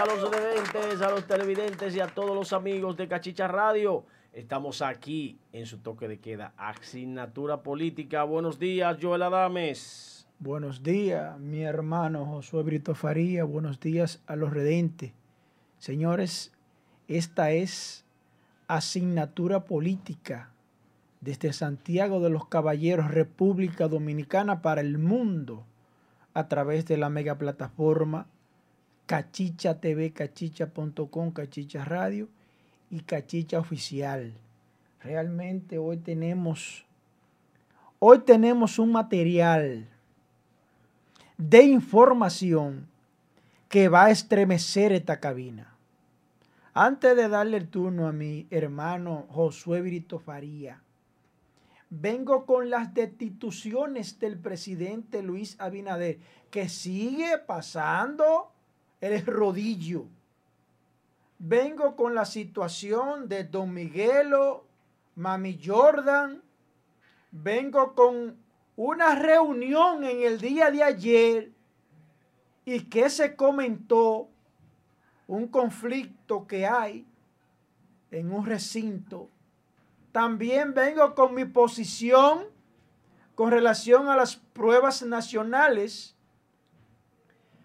a los televidentes, a los televidentes y a todos los amigos de Cachicha Radio. Estamos aquí en su toque de queda, asignatura política. Buenos días, Joel Adames. Buenos días, mi hermano Josué Brito Faría. Buenos días a los redentes. Señores, esta es asignatura política desde Santiago de los Caballeros, República Dominicana para el mundo a través de la mega plataforma Cachicha TV, cachicha.com, Cachicha Radio y Cachicha Oficial. Realmente hoy tenemos, hoy tenemos un material de información que va a estremecer esta cabina. Antes de darle el turno a mi hermano Josué Brito Faría, vengo con las destituciones del presidente Luis Abinader, que sigue pasando el rodillo. Vengo con la situación de Don Miguelo, Mami Jordan. Vengo con una reunión en el día de ayer y que se comentó un conflicto que hay en un recinto. También vengo con mi posición con relación a las pruebas nacionales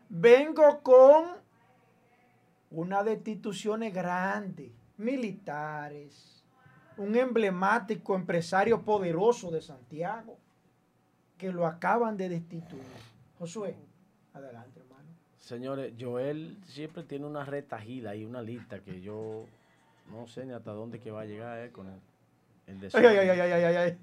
vengo con una destituciones grandes, militares, un emblemático empresario poderoso de Santiago, que lo acaban de destituir. Josué, adelante, hermano. Señores, Joel siempre tiene una retajila y una lista que yo no sé ni hasta dónde que va a llegar eh, con el, el ay, ay, ay, ay,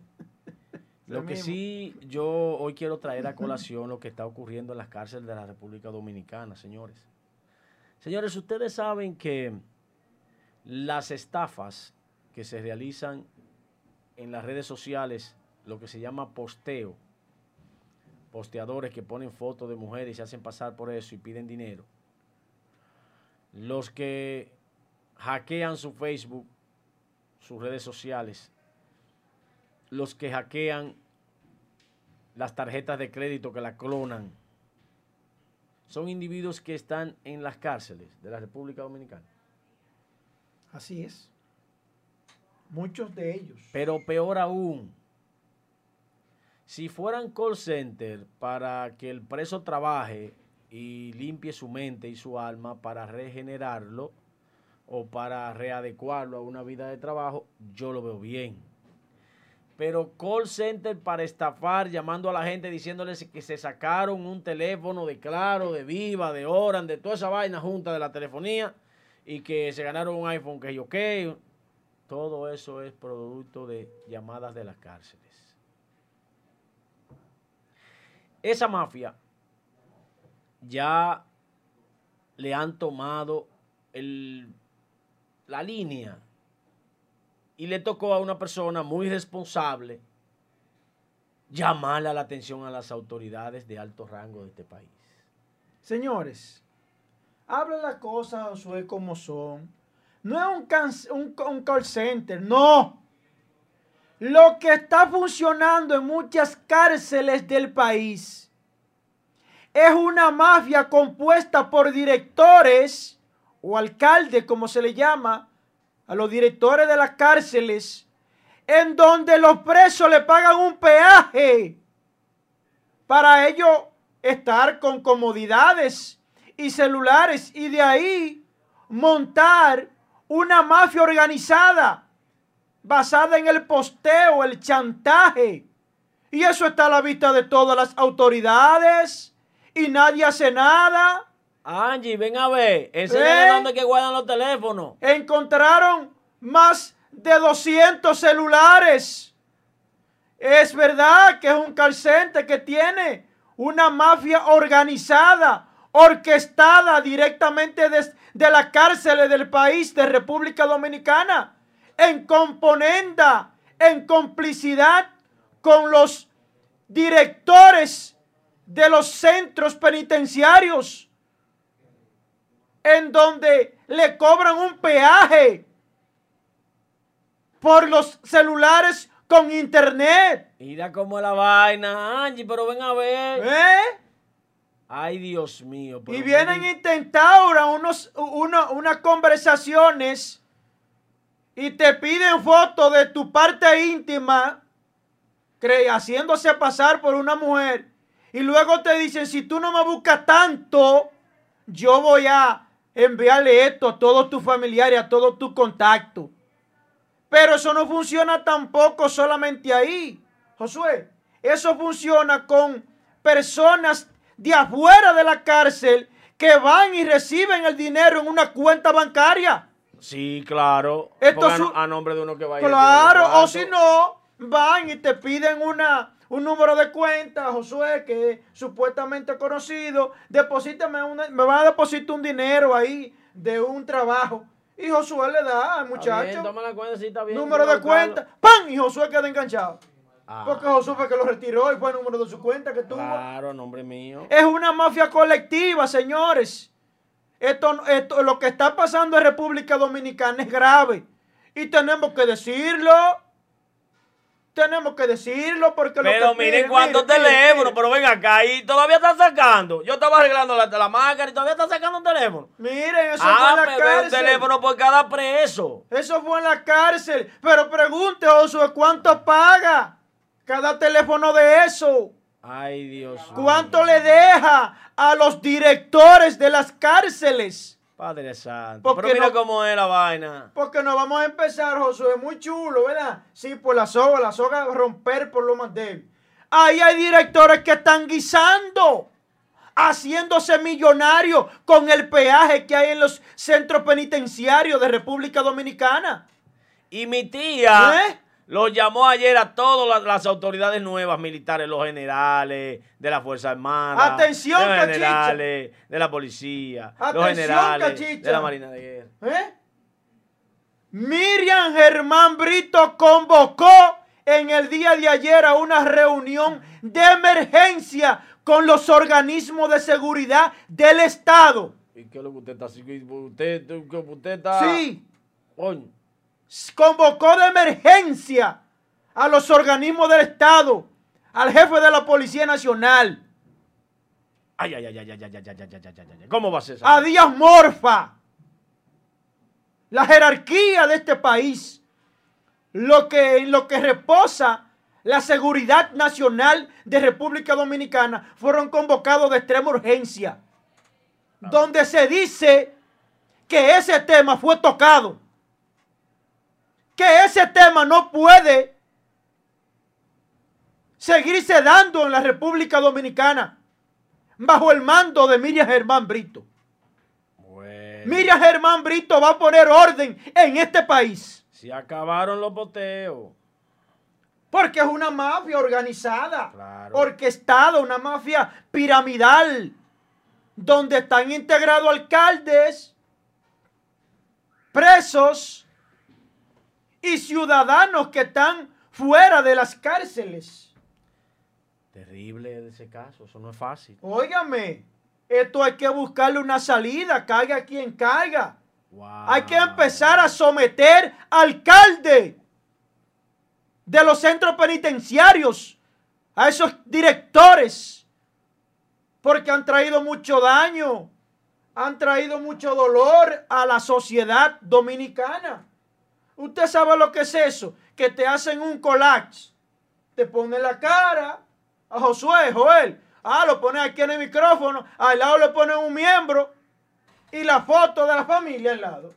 Lo que sí yo hoy quiero traer a colación lo que está ocurriendo en las cárceles de la República Dominicana, señores. Señores, ustedes saben que las estafas que se realizan en las redes sociales, lo que se llama posteo, posteadores que ponen fotos de mujeres y se hacen pasar por eso y piden dinero. Los que hackean su Facebook, sus redes sociales, los que hackean las tarjetas de crédito que la clonan, son individuos que están en las cárceles de la República Dominicana. Así es. Muchos de ellos. Pero peor aún, si fueran call center para que el preso trabaje y limpie su mente y su alma para regenerarlo o para readecuarlo a una vida de trabajo, yo lo veo bien pero call center para estafar, llamando a la gente diciéndoles que se sacaron un teléfono de Claro, de Viva, de Oran, de toda esa vaina junta de la telefonía y que se ganaron un iPhone que yo ok. Todo eso es producto de llamadas de las cárceles. Esa mafia ya le han tomado el, la línea y le tocó a una persona muy responsable llamarle la atención a las autoridades de alto rango de este país. Señores, hablen las cosas, Josué, como son. No es un, un call center, no. Lo que está funcionando en muchas cárceles del país es una mafia compuesta por directores o alcaldes, como se le llama, a los directores de las cárceles, en donde los presos le pagan un peaje para ellos estar con comodidades y celulares y de ahí montar una mafia organizada basada en el posteo, el chantaje. Y eso está a la vista de todas las autoridades y nadie hace nada. Angie, ven a ver. Enséñale ¿Eh? dónde que guardan los teléfonos. Encontraron más de 200 celulares. Es verdad que es un calcente que tiene una mafia organizada, orquestada directamente desde de la cárcel del país de República Dominicana, en componenda, en complicidad con los directores de los centros penitenciarios en donde le cobran un peaje por los celulares con internet. Mira cómo la vaina, Angie, pero ven a ver. ¿Eh? Ay, Dios mío. Y vienen y te instauran unos, unas conversaciones y te piden fotos de tu parte íntima, haciéndose pasar por una mujer. Y luego te dicen, si tú no me buscas tanto, yo voy a enviarle esto a todos tus familiares, a todos tus contactos. Pero eso no funciona tampoco solamente ahí, Josué. Eso funciona con personas de afuera de la cárcel que van y reciben el dinero en una cuenta bancaria. Sí, claro. Esto a, nombre de uno que va Claro, o si no, van y te piden una, un número de cuenta, Josué, que es supuestamente conocido. Deposítame una, me van a depositar un dinero ahí de un trabajo. Y Josué le da al muchacho. número de cuenta. ¡Pam! Y Josué queda enganchado. Ah. Porque Josué fue que lo retiró y fue el número de su cuenta que tuvo. Claro, nombre mío. Es una mafia colectiva, señores. Esto, esto, lo que está pasando en República Dominicana es grave. Y tenemos que decirlo. Tenemos que decirlo porque pero lo que miren cuántos teléfonos, pero ven acá y todavía están sacando. Yo estaba arreglando la, la máscara y todavía están sacando un teléfono. Miren, eso ah, fue en la cárcel. un teléfono por cada preso. Eso fue en la cárcel. Pero pregunte, Josué, ¿cuánto paga? cada teléfono de eso. Ay, Dios. ¿Cuánto le deja a los directores de las cárceles? Padre Santo. Pero mira cómo es la vaina. Porque nos vamos a empezar, Josué. Muy chulo, ¿verdad? Sí, por la soga, la soga romper por lo más débil. Ahí hay directores que están guisando, haciéndose millonarios con el peaje que hay en los centros penitenciarios de República Dominicana. Y mi tía. ¿Eh? Lo llamó ayer a todas las, autoridades nuevas militares, los generales de la Fuerza Armada. Atención, los generales de la policía, los generales de la Marina de Guerra. ¿Eh? Miriam Germán Brito convocó en el día de ayer a una reunión de emergencia con los organismos de seguridad del Estado. ¿Y qué es lo que usted está haciendo? Usted, usted está... Sí convocó de emergencia a los organismos del Estado, al jefe de la Policía Nacional. Ay, ay, ay, ay, ay, ay, ay, ay, ay, ay, ¿Cómo va a ser eso? A Díaz Morfa. La jerarquía de este país, lo que, lo que reposa la seguridad nacional de República Dominicana, fueron convocados de extrema urgencia, donde se dice que ese tema fue tocado que ese tema no puede seguirse dando en la República Dominicana bajo el mando de Miriam Germán Brito. Miriam Germán Brito va a poner orden en este país. Se acabaron los boteos. Porque es una mafia organizada, orquestada, una mafia piramidal, donde están integrados alcaldes, presos, y ciudadanos que están fuera de las cárceles. Terrible ese caso, eso no es fácil. Óigame, esto hay que buscarle una salida, caiga quien caiga. Hay que empezar a someter alcalde de los centros penitenciarios, a esos directores, porque han traído mucho daño, han traído mucho dolor a la sociedad dominicana. Usted sabe lo que es eso, que te hacen un collage. Te pone la cara a Josué, Joel. Ah, lo pone aquí en el micrófono. Al lado le ponen un miembro y la foto de la familia al lado.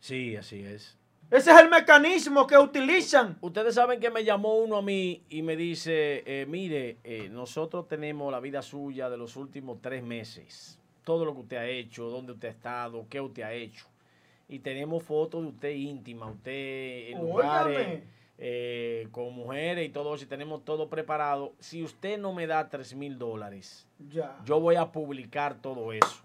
Sí, así es. Ese es el mecanismo que utilizan. Ustedes saben que me llamó uno a mí y me dice, eh, mire, eh, nosotros tenemos la vida suya de los últimos tres meses. Todo lo que usted ha hecho, dónde usted ha estado, qué usted ha hecho y tenemos fotos de usted íntima, usted en lugares eh, con mujeres y todo eso, y tenemos todo preparado. Si usted no me da 3 mil dólares, yo voy a publicar todo eso.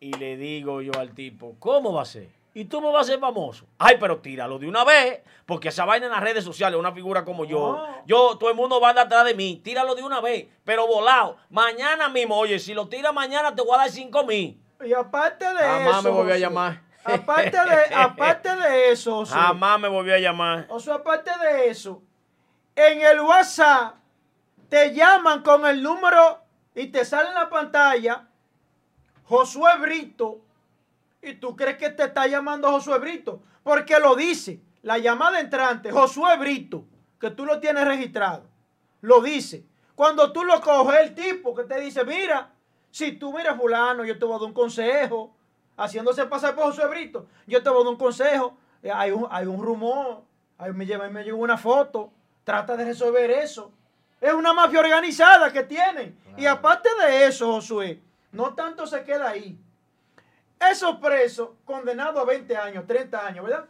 Y le digo yo al tipo, ¿cómo va a ser? Y tú me vas a ser famoso. Ay, pero tíralo de una vez, porque esa vaina en las redes sociales, una figura como yo, yo, todo el mundo va a andar atrás de mí. Tíralo de una vez, pero volado. Mañana mismo, oye, si lo tira mañana te voy a dar 5 mil. Y aparte de eso. Jamás me voy a llamar. Aparte de, aparte de eso, jamás me volvió a llamar. O sea, aparte de eso, en el WhatsApp te llaman con el número y te sale en la pantalla Josué Brito. Y tú crees que te está llamando Josué Brito porque lo dice la llamada entrante Josué Brito que tú lo tienes registrado. Lo dice. Cuando tú lo coges el tipo que te dice mira si tú miras fulano yo te voy a dar un consejo haciéndose pasar por Josué Brito yo te voy a dar un consejo eh, hay un, hay un rumor ahí me lleva me llevo una foto trata de resolver eso es una mafia organizada que tienen. Y aparte de eso, Josué, no tanto se queda ahí. Esos presos condenados a 20 años, 30 años, ¿verdad?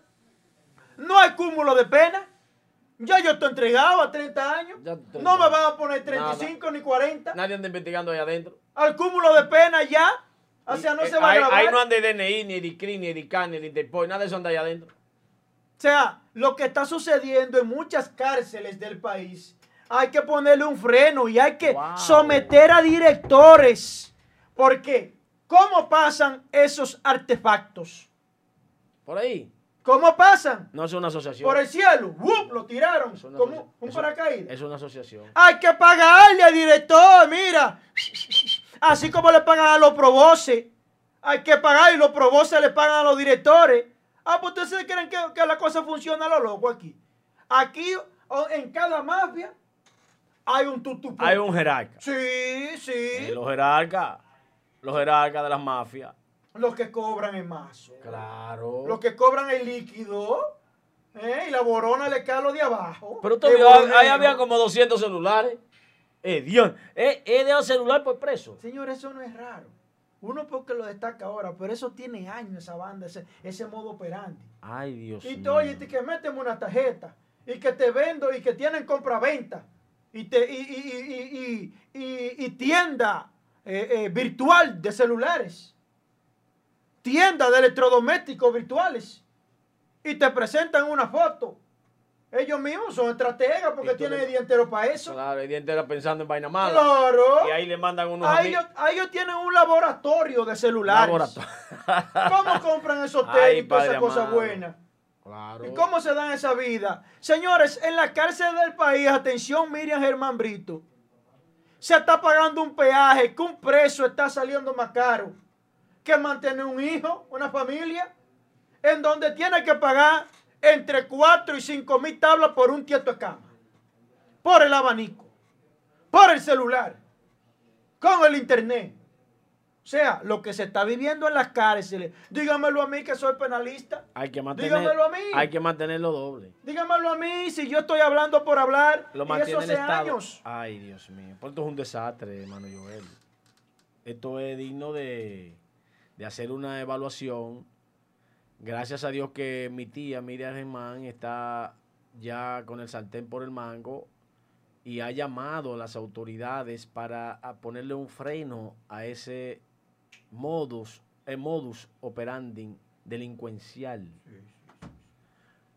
No hay cúmulo de pena. Ya yo estoy entregado a 30 años. No me van a poner 35 ni 40. Nadie anda investigando ahí adentro. Al cúmulo de pena ya. O sea, no se va a grabar. Ahí no anda de DNI, ni de CRI, ni de CAN, ni de Interpol. Nada de eso anda ahí adentro. O sea, lo que está sucediendo en muchas cárceles del país hay que ponerle un freno y hay que someter a directores. Porque, ¿cómo pasan esos artefactos? Por ahí. ¿Cómo pasan? No es una asociación. Por el cielo. Lo tiraron como un paracaídas. Es una asociación. Hay que pagarle al director, mira. Así como le pagan a los proboses. Hay que pagar y los proboses le pagan a los directores. Ah, pues ustedes creen que, que la cosa funciona a lo loco aquí. Aquí, en cada mafia, hay un tutu. Hay un jerarca. Sí, sí. los jerarcas. Los jerarcas de las mafias. Los que cobran el mazo. Claro. Los que cobran el líquido. ¿eh? Y la borona le cae a lo de abajo. Pero usted vio, ahí había como 200 celulares. Eh, Dios. Eh, eh, de celular por preso. Señor, eso no es raro. Uno porque lo destaca ahora, pero eso tiene años esa banda, ese, ese modo operante. Ay, Dios y tú, oye, que méteme una tarjeta y que te vendo y que tienen compra-venta y, te, y, tienda eh, eh, virtual de celulares, tienda de electrodomésticos virtuales, y te presentan una foto. Ellos mismos son estrategas porque tienen el día entero para eso. Claro, el día entero pensando en vaina mala. Claro. Y ahí le mandan unos. A ellos, ellos tienen un laboratorio de celulares. ¿Cómo compran esos técnicos, esas cosas buenas? ¿Y cómo se dan esa vida? Señores, en la cárcel del país, atención Miriam Germán Brito, se está pagando un peaje que un preso está saliendo más caro que mantener un hijo, una familia, en donde tiene que pagar entre 4 y 5 mil tablas por un tieto de cama, por el abanico, por el celular, con el internet. O sea, lo que se está viviendo en las cárceles, dígamelo a mí que soy penalista. Hay que mantenerlo a mí. Hay que mantenerlo doble. Dígamelo a mí si yo estoy hablando por hablar. Lo mantiene el Estado. Años. Ay, Dios mío. Esto es un desastre, hermano Joel. Esto es digno de, de hacer una evaluación. Gracias a Dios que mi tía Miriam Germán está ya con el sartén por el mango y ha llamado a las autoridades para ponerle un freno a ese modus, el modus operandi delincuencial.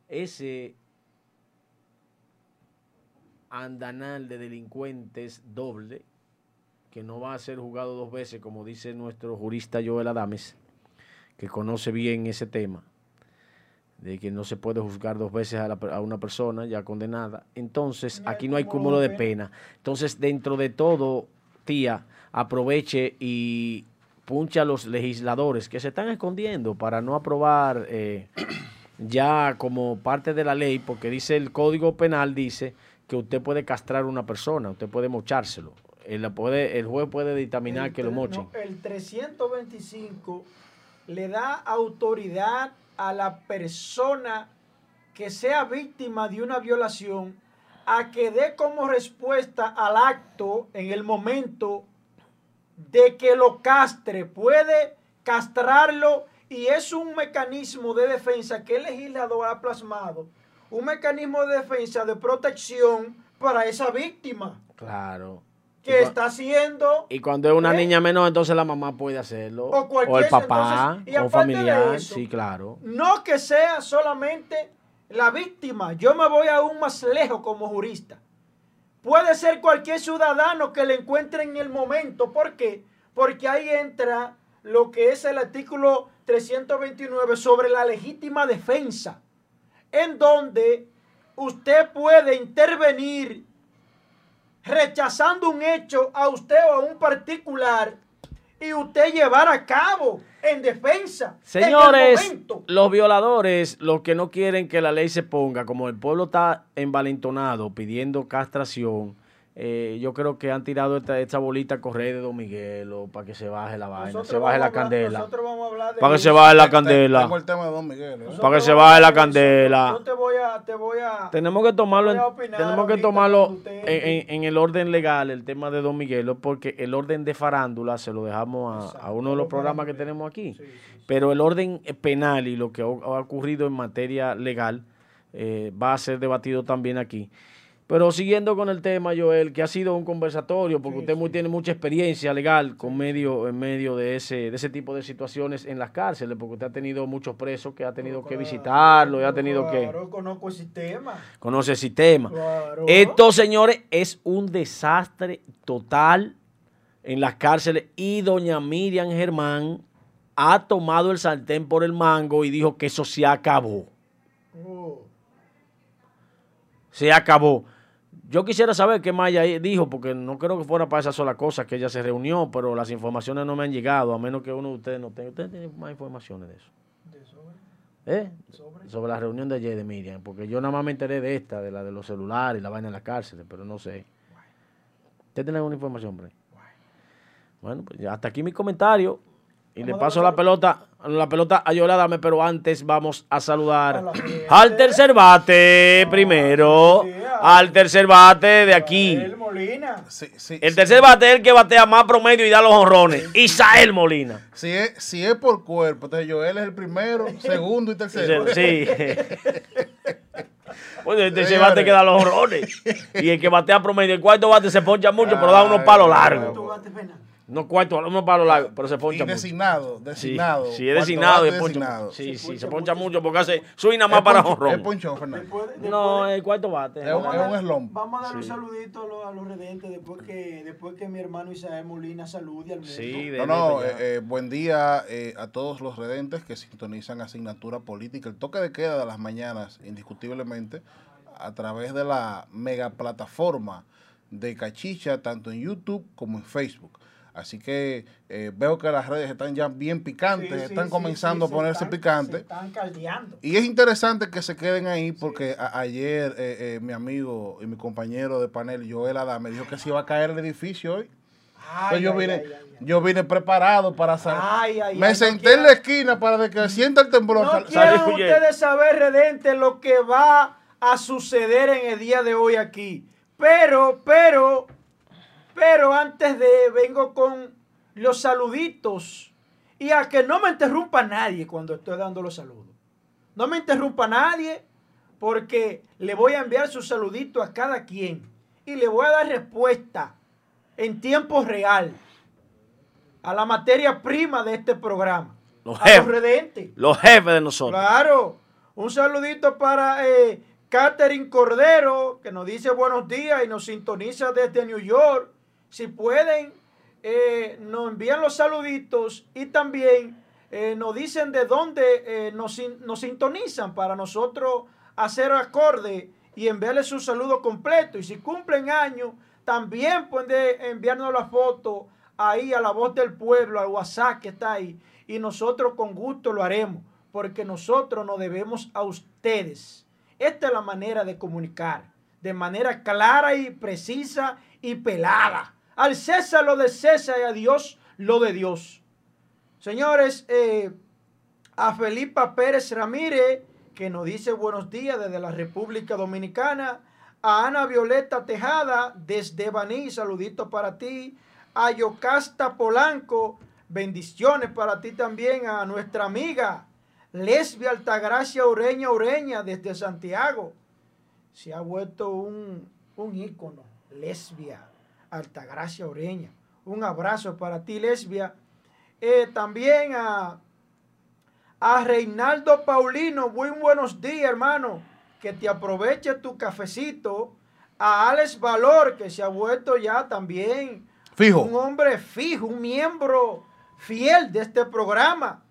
Ese andanal de delincuentes doble, que no va a ser jugado dos veces, como dice nuestro jurista Joel Adames, que conoce bien ese tema, de que no se puede juzgar dos veces a, a una persona ya condenada. Entonces, aquí no hay cúmulo de pena. Entonces, dentro de todo, tía, aproveche y puncha a los legisladores que se están escondiendo para no aprobar eh, ya como parte de la ley, porque dice el Código Penal, dice que usted puede castrar a una persona, usted puede mochárselo. El, puede, el juez puede dictaminar que lo mochen. el 325 le da autoridad a la persona que sea víctima de una violación a que dé como respuesta al acto en el momento de que lo castre, puede castrarlo y es un mecanismo de defensa que el legislador ha plasmado, un mecanismo de defensa, de protección para esa víctima. Claro. Que está haciendo. Y cuando es una ¿eh? niña menor, entonces la mamá puede hacerlo. O, el papá, o familiar. sí, claro. No que sea solamente la víctima. Yo me voy aún más lejos como jurista. Puede ser cualquier ciudadano que le encuentre en el momento. ¿Por qué? Porque ahí entra lo que es el artículo 329 sobre la legítima defensa, en donde usted puede intervenir rechazando un hecho a usted o a un particular y usted llevar a cabo en defensa. Señores, los violadores, los que no quieren que la ley se ponga, como el pueblo está envalentonado pidiendo castración, eh, yo creo que han tirado esta, bolita a correr de Don Miguel o para que se baje la vaina, se baje la candela. para que se baje la candela. Para que se baje la candela. Yo te voy a, te voy a tenemos que tomarlo, en, tenemos que tomarlo en, el orden legal, el tema de Don Miguel, porque el orden de farándula se lo dejamos a, uno de los programas que tenemos aquí. Pero el orden penal y lo que ha ocurrido en materia legal eh, va a ser debatido también aquí. Pero siguiendo con el tema, Joel, que ha sido un conversatorio, porque usted tiene mucha experiencia legal con medio, en medio de ese, de ese tipo de situaciones en las cárceles, porque usted ha tenido muchos presos que ha tenido que visitarlo y ha tenido que... Claro, conozco el sistema. Conoce el sistema. Esto, señores, es un desastre total en las cárceles y doña Miriam Germán ha tomado el sartén por el mango y dijo que eso se acabó. Oh. Se acabó. Yo quisiera saber qué Maya dijo, porque no creo que fuera para esa sola cosa que ella se reunió, pero las informaciones no me han llegado, a menos que uno de ustedes no tenga. ¿Ustedes tienen más informaciones de eso? ¿De sobre? ¿Eh? ¿Sobre? sobre la reunión de ayer de Miriam, porque yo nada más me enteré de esta, de la de los celulares y la vaina en la cárcel, pero no sé. ¿Usted tiene alguna información, hombre? Bueno, pues hasta aquí mi comentario. Y le paso la pelota, la pelota a Yola Dame, pero antes vamos a saludar al tercer bate primero. Al tercer bate de aquí. Molina. el tercer bate es el que batea más promedio y da los honrones. Isael Molina. Si es, si es por cuerpo, entonces Joel es el primero, segundo y tercero. Sí. Pues el tercer bate que da los honrones. Y el que batea promedio, el cuarto bate se poncha mucho, pero da unos palos largos. No cuarto, uno para los pero se poncha mucho. designado, designado. Sí, es designado, es designado. Sí, sí, se poncha mucho porque hace suena más para jonrón. Es ponchón, Fernando. No, el cuarto bate. Es, un eslón. Vamos a dar un saludito a los, a los redentes después que, después que mi hermano Isael Molina salude al mundo. Sí, no, no, eh, eh, buen día eh, a todos los redentes que sintonizan asignatura política. El toque de queda de las mañanas, indiscutiblemente, a través de la mega plataforma de Cachicha, tanto en YouTube como en Facebook. Así que eh, veo que las redes están ya bien picantes, están comenzando a ponerse picantes. están caldeando. Y es interesante que se queden ahí porque ayer eh, eh, mi amigo y mi compañero de panel, Joel Adame, dijo que se iba a caer el edificio hoy. yo, vine, yo vine preparado para salir. Me senté en la esquina para que sienta el temblor. No quieren ustedes saber, Redente, lo que va a suceder en el día de hoy aquí. Pero, pero, pero antes de, vengo con los saluditos y a que no me interrumpa nadie cuando estoy dando los saludos. No me interrumpa nadie porque le voy a enviar su saludito a cada quien y le voy a dar respuesta en tiempo real a la materia prima de este programa. Los jefes, los redentes. Los jefes de nosotros. Claro. Un saludito para eh, Catherine Cordero, que nos dice buenos días y nos sintoniza desde New York si pueden, eh, nos envían los saluditos y también eh, nos dicen de dónde eh, nos, sintonizan para nosotros hacer acorde y enviarles su saludo completo. Y si cumplen años, también pueden enviarnos la foto ahí a la voz del pueblo, al WhatsApp que está ahí. Y nosotros con gusto lo haremos, porque nosotros nos debemos a ustedes. Esta es la manera de comunicar, de manera clara y precisa y pelada. Al César lo de César y a Dios lo de Dios. Señores, eh, a Felipa Pérez Ramírez, que nos dice buenos días desde la República Dominicana. A Ana Violeta Tejada, desde Baní, saludito para ti. A Yocasta Polanco, bendiciones para ti también. A nuestra amiga Lesbia Altagracia Ureña Ureña, desde Santiago. Se ha vuelto un, un ícono, lesbia Altagracia Oreña. Un abrazo para ti, lesbia. Eh, también a, a Reinaldo Paulino, muy buenos días, hermano. Que te aproveche tu cafecito. A Alex Valor, que se ha vuelto ya también fijo. un hombre fijo, un miembro fiel de este programa.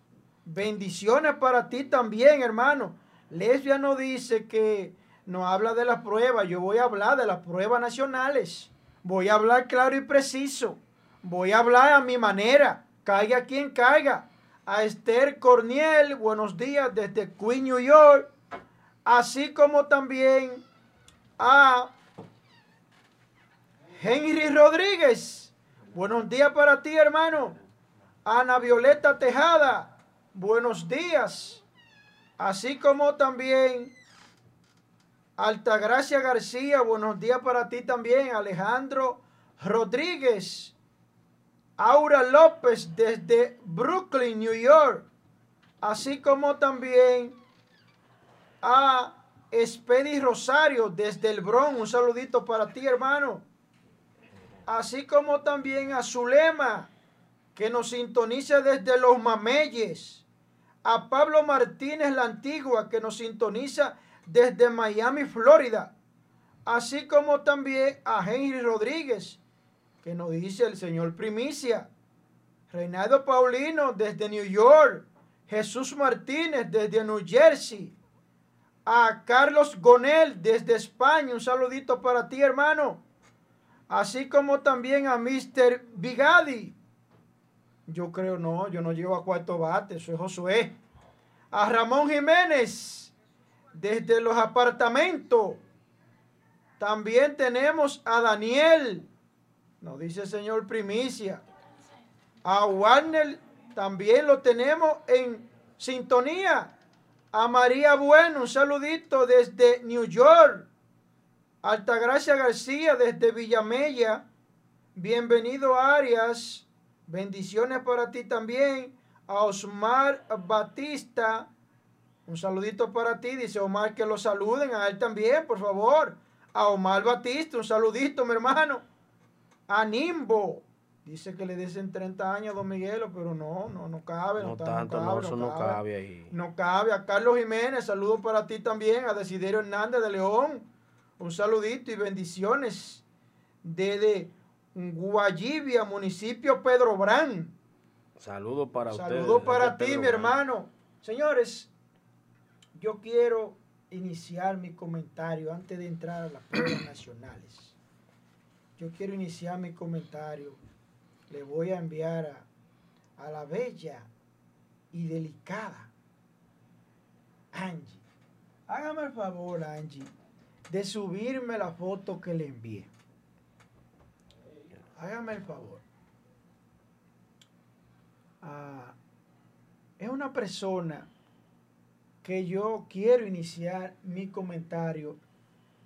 Bendiciones para ti también, hermano. Lesbia no dice que no habla de las pruebas, yo voy a hablar de las pruebas nacionales. Voy a hablar claro y preciso. Voy a hablar a mi manera. Caiga quien caiga. A Esther Corniel, buenos días desde Queen, New York. Así como también a Henry Rodríguez. Buenos días para ti, hermano. Ana Violeta Tejada. Buenos días. Así como también Altagracia García. Buenos días para ti también. Alejandro Rodríguez. Aura López desde Brooklyn, New York. Así como también a Espedi Rosario desde el Bronx. Un saludito para ti, hermano. Así como también a Zulema, que nos sintoniza desde los Mameyes. A Pablo Martínez la Antigua, que nos sintoniza desde Miami, Florida. Así como también a Henry Rodríguez, que nos dice el Señor Primicia. Reinaldo Paulino desde New York. Jesús Martínez desde New Jersey. A Carlos Gonel desde España. Un saludito para ti, hermano. Así como también a Mr. Bigadi. Yo creo no, yo no llego a cuarto bate, soy Josué. A Ramón Jiménez desde los apartamentos. También tenemos a Daniel nos dice el Señor primicia. A Warner también lo tenemos en sintonía. A María Bueno, un saludito desde New York. Altagracia García desde Villamella. Bienvenido Arias. Bendiciones para ti también. A Osmar Batista. Un saludito para ti. Dice Omar que lo saluden a él también, por favor. A Omar Batista, un saludito, mi hermano a Nimbo. Dice que le dicen 30 años a Don Miguelo, pero no, no, no cabe. No, tanto, no, eso no cabe. ahí. No cabe. A Carlos Jiménez, saludo para ti también. A Desiderio Hernández de León, un saludito y bendiciones. Desde Guayibia, municipio Pedro Brán. Saludo para usted. Saludo para ti, mi hermano. Señores, yo quiero iniciar mi comentario antes de entrar a las pruebas nacionales yo quiero iniciar mi comentario. Le voy a enviar a, la bella y delicada Angie. Hágame el favor, Angie, de subirme la foto que le envié. Hágame el favor. Ah, es una persona que yo quiero iniciar mi comentario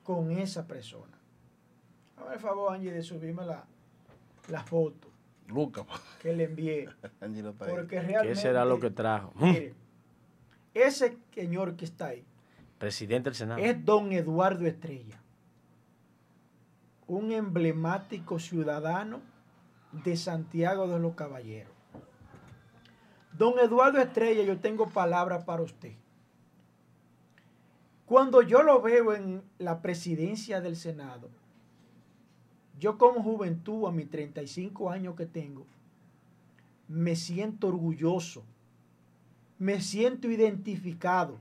con esa persona. Hazme el favor, Angie, de subirme la, foto. Luca. Que le envié. porque realmente. ¿Qué será lo que trajo? Mire, ese señor que está ahí. Presidente del Senado. Es don Eduardo Estrella. Un emblemático ciudadano de Santiago de los Caballeros. Don Eduardo Estrella, yo tengo palabras para usted. Cuando yo lo veo en la presidencia del Senado, yo como juventud, a mis 35 años que tengo, me siento orgulloso, me siento identificado,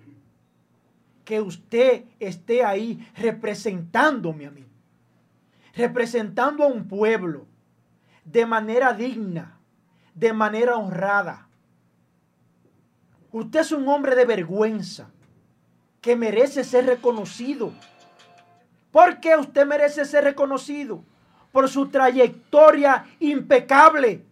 que usted esté ahí representándome a mí, representando a un pueblo de manera digna, de manera honrada. Usted es un hombre de vergüenza que merece ser reconocido. ¿Por qué usted merece ser reconocido? por su trayectoria impecable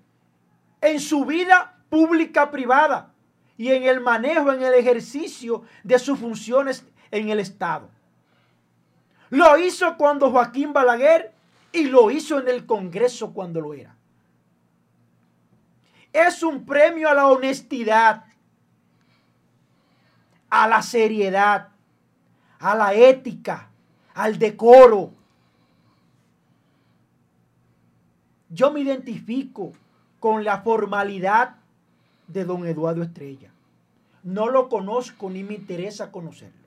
en su vida pública privada y en el manejo, en el ejercicio de sus funciones en el Estado. Lo hizo cuando Joaquín Balaguer y lo hizo en el Congreso cuando lo era. Es un premio a la honestidad, a la seriedad, a la ética, al decoro, yo me identifico con la formalidad de don Eduardo Estrella. No lo conozco ni me interesa conocerlo.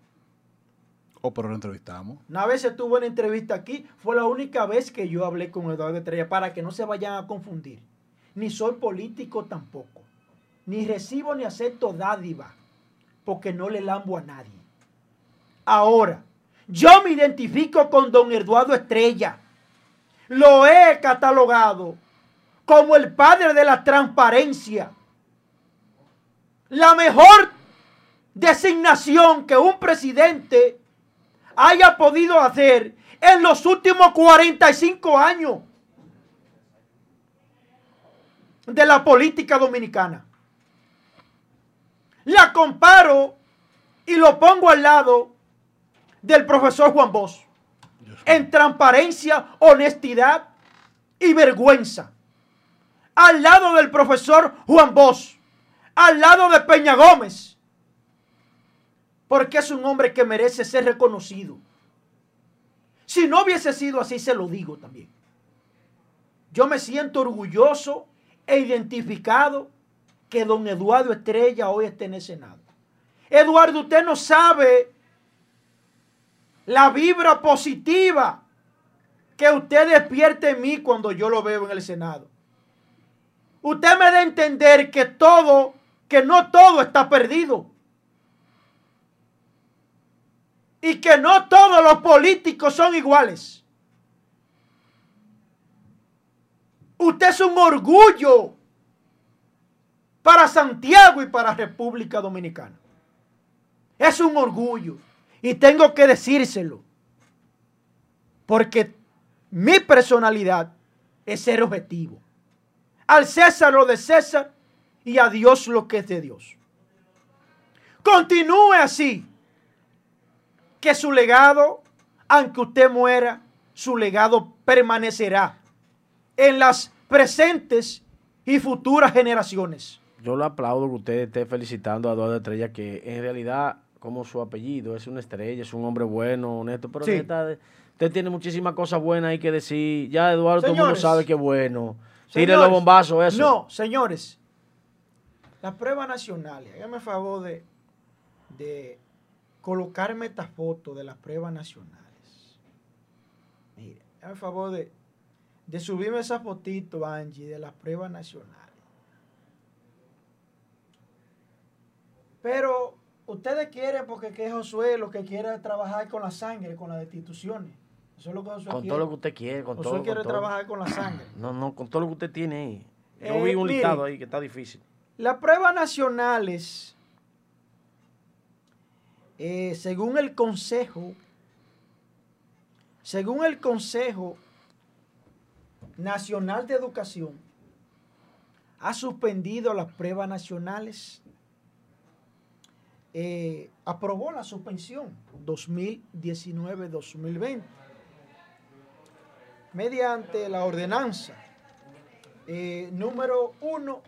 Oh, pero lo entrevistamos. Una vez estuvo en entrevista aquí, fue la única vez que yo hablé con Eduardo Estrella para que no se vayan a confundir. Ni soy político tampoco. Ni recibo ni acepto dádiva, porque no le lambo a nadie. Ahora, yo me identifico con don Eduardo Estrella lo he catalogado como el padre de la transparencia. La mejor designación que un presidente haya podido hacer en los últimos 45 años de la política dominicana. La comparo y lo pongo al lado del profesor Juan Bosch en transparencia, honestidad y vergüenza. Al lado del profesor Juan Bosch, al lado de Peña Gómez, porque es un hombre que merece ser reconocido. Si no hubiese sido así, se lo digo también. Yo me siento orgulloso e identificado que don Eduardo Estrella hoy esté en el Senado. Eduardo, usted no sabe la vibra positiva que usted despierte en mí cuando yo lo veo en el Senado. Usted me da a entender que todo, que no todo está perdido. Y que no todos los políticos son iguales. Usted es un orgullo para Santiago y para República Dominicana. Es un orgullo. Y tengo que decírselo. Porque mi personalidad es ser objetivo. Al César lo de César y a Dios lo que es de Dios. Continúe así. Que su legado, aunque usted muera, su legado permanecerá en las presentes y futuras generaciones. Yo lo aplaudo que usted esté felicitando a Eduardo Estrella, que en realidad, como su apellido, es una estrella, es un hombre bueno, honesto, pero usted tiene muchísimas cosas buenas ahí que decir. Ya Eduardo todo el mundo sabe que es bueno. Tire los bombazos, eso. No, señores. Las pruebas nacionales, hágame favor de, de colocarme esta foto de las pruebas nacionales. Mire, hágame favor de de subirme esa fotito, Angie, de las pruebas nacionales. Pero ustedes quieren, porque que Josué lo que quiere es trabajar con la sangre, con las destituciones. Eso es lo que Josué con todo lo que usted quiere, con Josué quiere trabajar con la sangre. No, no, con todo lo que usted tiene ahí. Yo vi eh, un listado ahí que está difícil. Las pruebas nacionales, eh, según el Consejo, según el Consejo Nacional de Educación ha suspendido las pruebas nacionales, eh, aprobó la suspensión 2019-2020 mediante la ordenanza eh, número uno.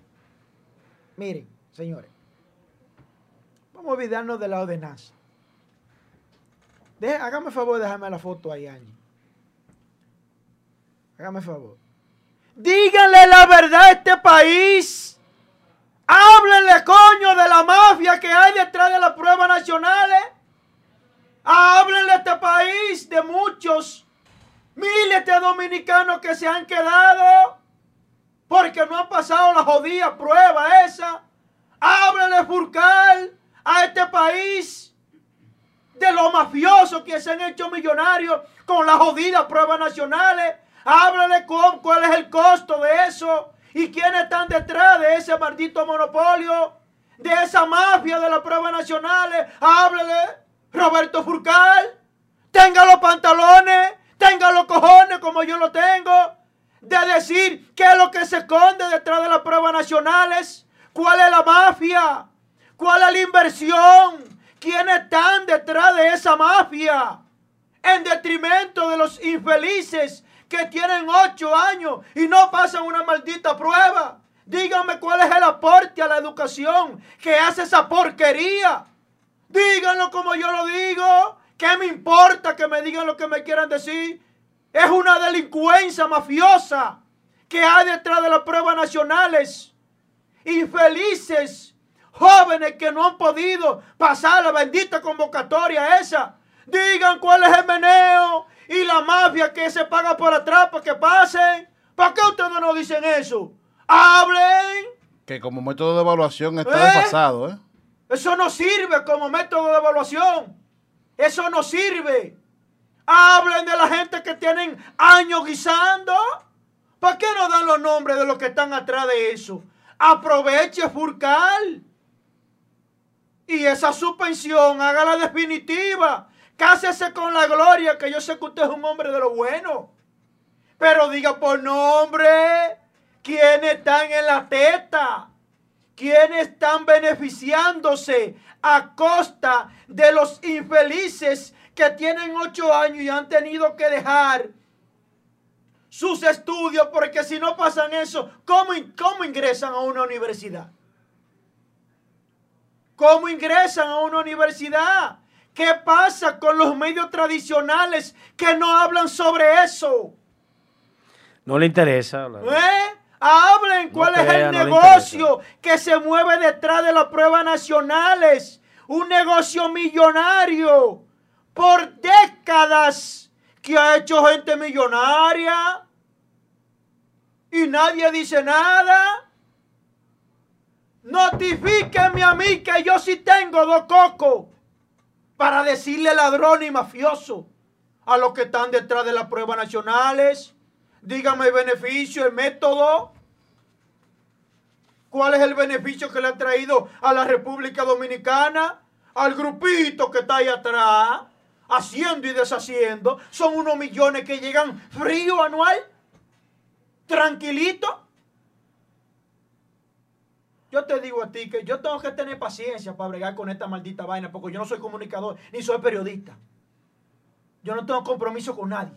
Miren, señores, vamos a olvidarnos de la ordenanza. hágame el favor de dejarme la foto ahí, Angie. Hágame favor. Díganle la verdad a este país. Háblenle, coño, de la mafia que hay detrás de las pruebas nacionales. Háblenle a este país de muchos miles de dominicanos que se han quedado porque no han pasado la jodida prueba esa. Háblenle, Furcal, a este país de los mafiosos que se han hecho millonarios con las jodidas pruebas nacionales. Háblale con cuál es el costo de eso y quiénes están detrás de ese maldito monopolio, de esa mafia de las pruebas nacionales. Háblele, Roberto Furcal. Tenga los pantalones, tenga los cojones como yo lo tengo, de decir qué es lo que se esconde detrás de las pruebas nacionales, cuál es la mafia, cuál es la inversión, quiénes están detrás de esa mafia, en detrimento de los infelices que tienen ocho años y no pasan una maldita prueba. Díganme cuál es el aporte a la educación que hace esa porquería. Díganlo como yo lo digo. ¿Qué me importa que me digan lo que me quieran decir? Es una delincuencia mafiosa que hay detrás de las pruebas nacionales. Infelices jóvenes que no han podido pasar la bendita convocatoria esa. Digan cuál es el meneo y la mafia que se paga por atrás para que pasen. ¿Para qué ustedes no dicen eso? ¡Hablen! Que como método de evaluación está ¿Eh? desfasado, ¿eh? Eso no sirve como método de evaluación. Eso no sirve. Hablen de la gente que tienen años guisando. ¿Para qué no dan los nombres de los que están atrás de eso? Aproveche Furcal. Y esa suspensión, hágala definitiva. Cásese con la gloria, que yo sé que usted es un hombre de lo bueno. Pero diga por nombre quiénes están en la teta, quiénes están beneficiándose a costa de los infelices que tienen ocho años y han tenido que dejar sus estudios, porque si no pasan eso, ¿cómo, cómo ingresan a una universidad? ¿Cómo ingresan a una universidad? ¿Qué pasa con los medios tradicionales que no hablan sobre eso? No le interesa. ¿Eh? Hablen cuál es el negocio que se mueve detrás de las pruebas nacionales. Un negocio millonario por décadas que ha hecho gente millonaria y nadie dice nada. Notifíquenme a mí que yo sí tengo dos cocos para decirle ladrón y mafioso a los que están detrás de las pruebas nacionales. Dígame el beneficio, el método. ¿Cuál es el beneficio que le ha traído a la República Dominicana? Al grupito que está ahí atrás, haciendo y deshaciendo. Son unos millones que llegan frío anual, tranquilito. Yo te digo a ti que yo tengo que tener paciencia para bregar con esta maldita vaina, porque yo no soy comunicador ni soy periodista. Yo no tengo compromiso con nadie.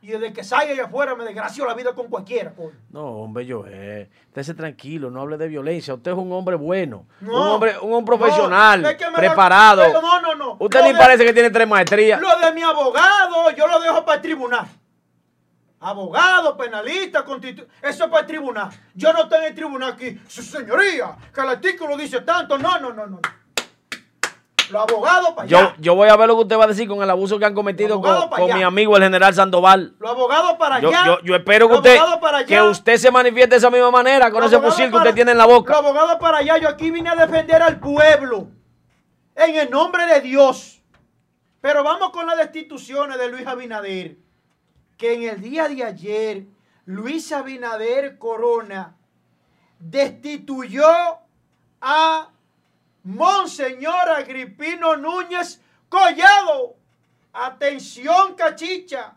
Y desde que salga allá afuera me desgracio la vida con cualquiera. No, hombre, yo, eh, estése tranquilo, no hable de violencia. Usted es un hombre bueno, un hombre, un profesional, preparado. no, no, no. Usted ni parece que tiene tres maestrías. Lo de mi abogado, yo lo dejo para el tribunal abogado, penalista, constitu... Eso es para el tribunal. Yo no estoy en el tribunal aquí. Su señoría, que el artículo dice tanto. No, no, no, no. Los abogados para allá. Yo, voy a ver lo que usted va a decir con el abuso que han cometido con, mi amigo el general Sandoval. Los abogados para allá. Yo, espero que usted, que usted se manifieste de esa misma manera con ese fusil que usted tiene en la boca. Los abogados para allá. Yo aquí vine a defender al pueblo. En el nombre de Dios. Pero vamos con las destituciones de Luis Abinader que en el día de ayer Luis Abinader Corona destituyó a Monseñor Agripino Núñez Collado. Atención, cachicha.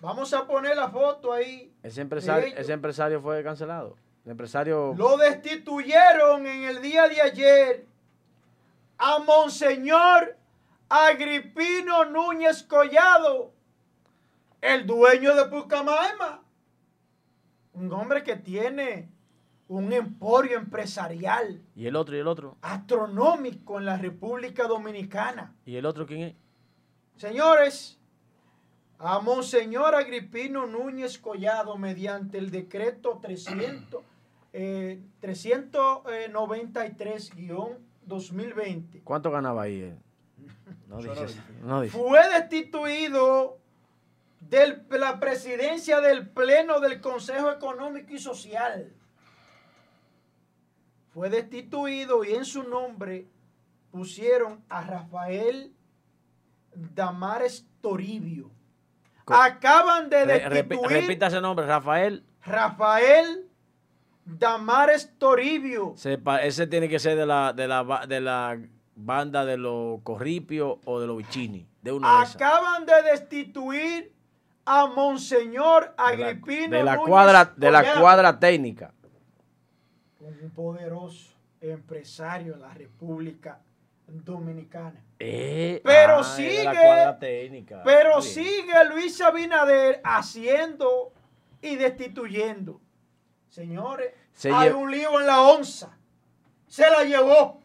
Vamos a poner la foto ahí. Ese empresario, ese empresario fue cancelado. El empresario. Lo destituyeron en el día de ayer a Monseñor Agripino Núñez Collado el dueño de Pucamaima. Un hombre que tiene un emporio empresarial. ¿Y el otro? ¿Y el otro? Astronómico en la República Dominicana. ¿Y el otro quién es? Señores, a Monseñor Agripino Núñez Collado, mediante el decreto 300, 393-2020. Eh, ¿Cuánto ganaba ahí? No no dice. Fue destituido de la presidencia del Pleno del Consejo Económico y Social. Fue destituido y en su nombre pusieron a Rafael Damares Toribio. Acaban de destituir. repita ese nombre, Rafael. Rafael Damares Toribio. ese tiene que ser de la, de la, de la banda de los Corripios o de los Bichini. De Acaban de destituir a Monseñor Agripino de la, cuadra de la cuadra técnica. Un poderoso empresario en la República Dominicana. Eh, pero sigue pero sigue Luis Abinader haciendo y destituyendo. Señores hay un lío en la onza. Se la llevó.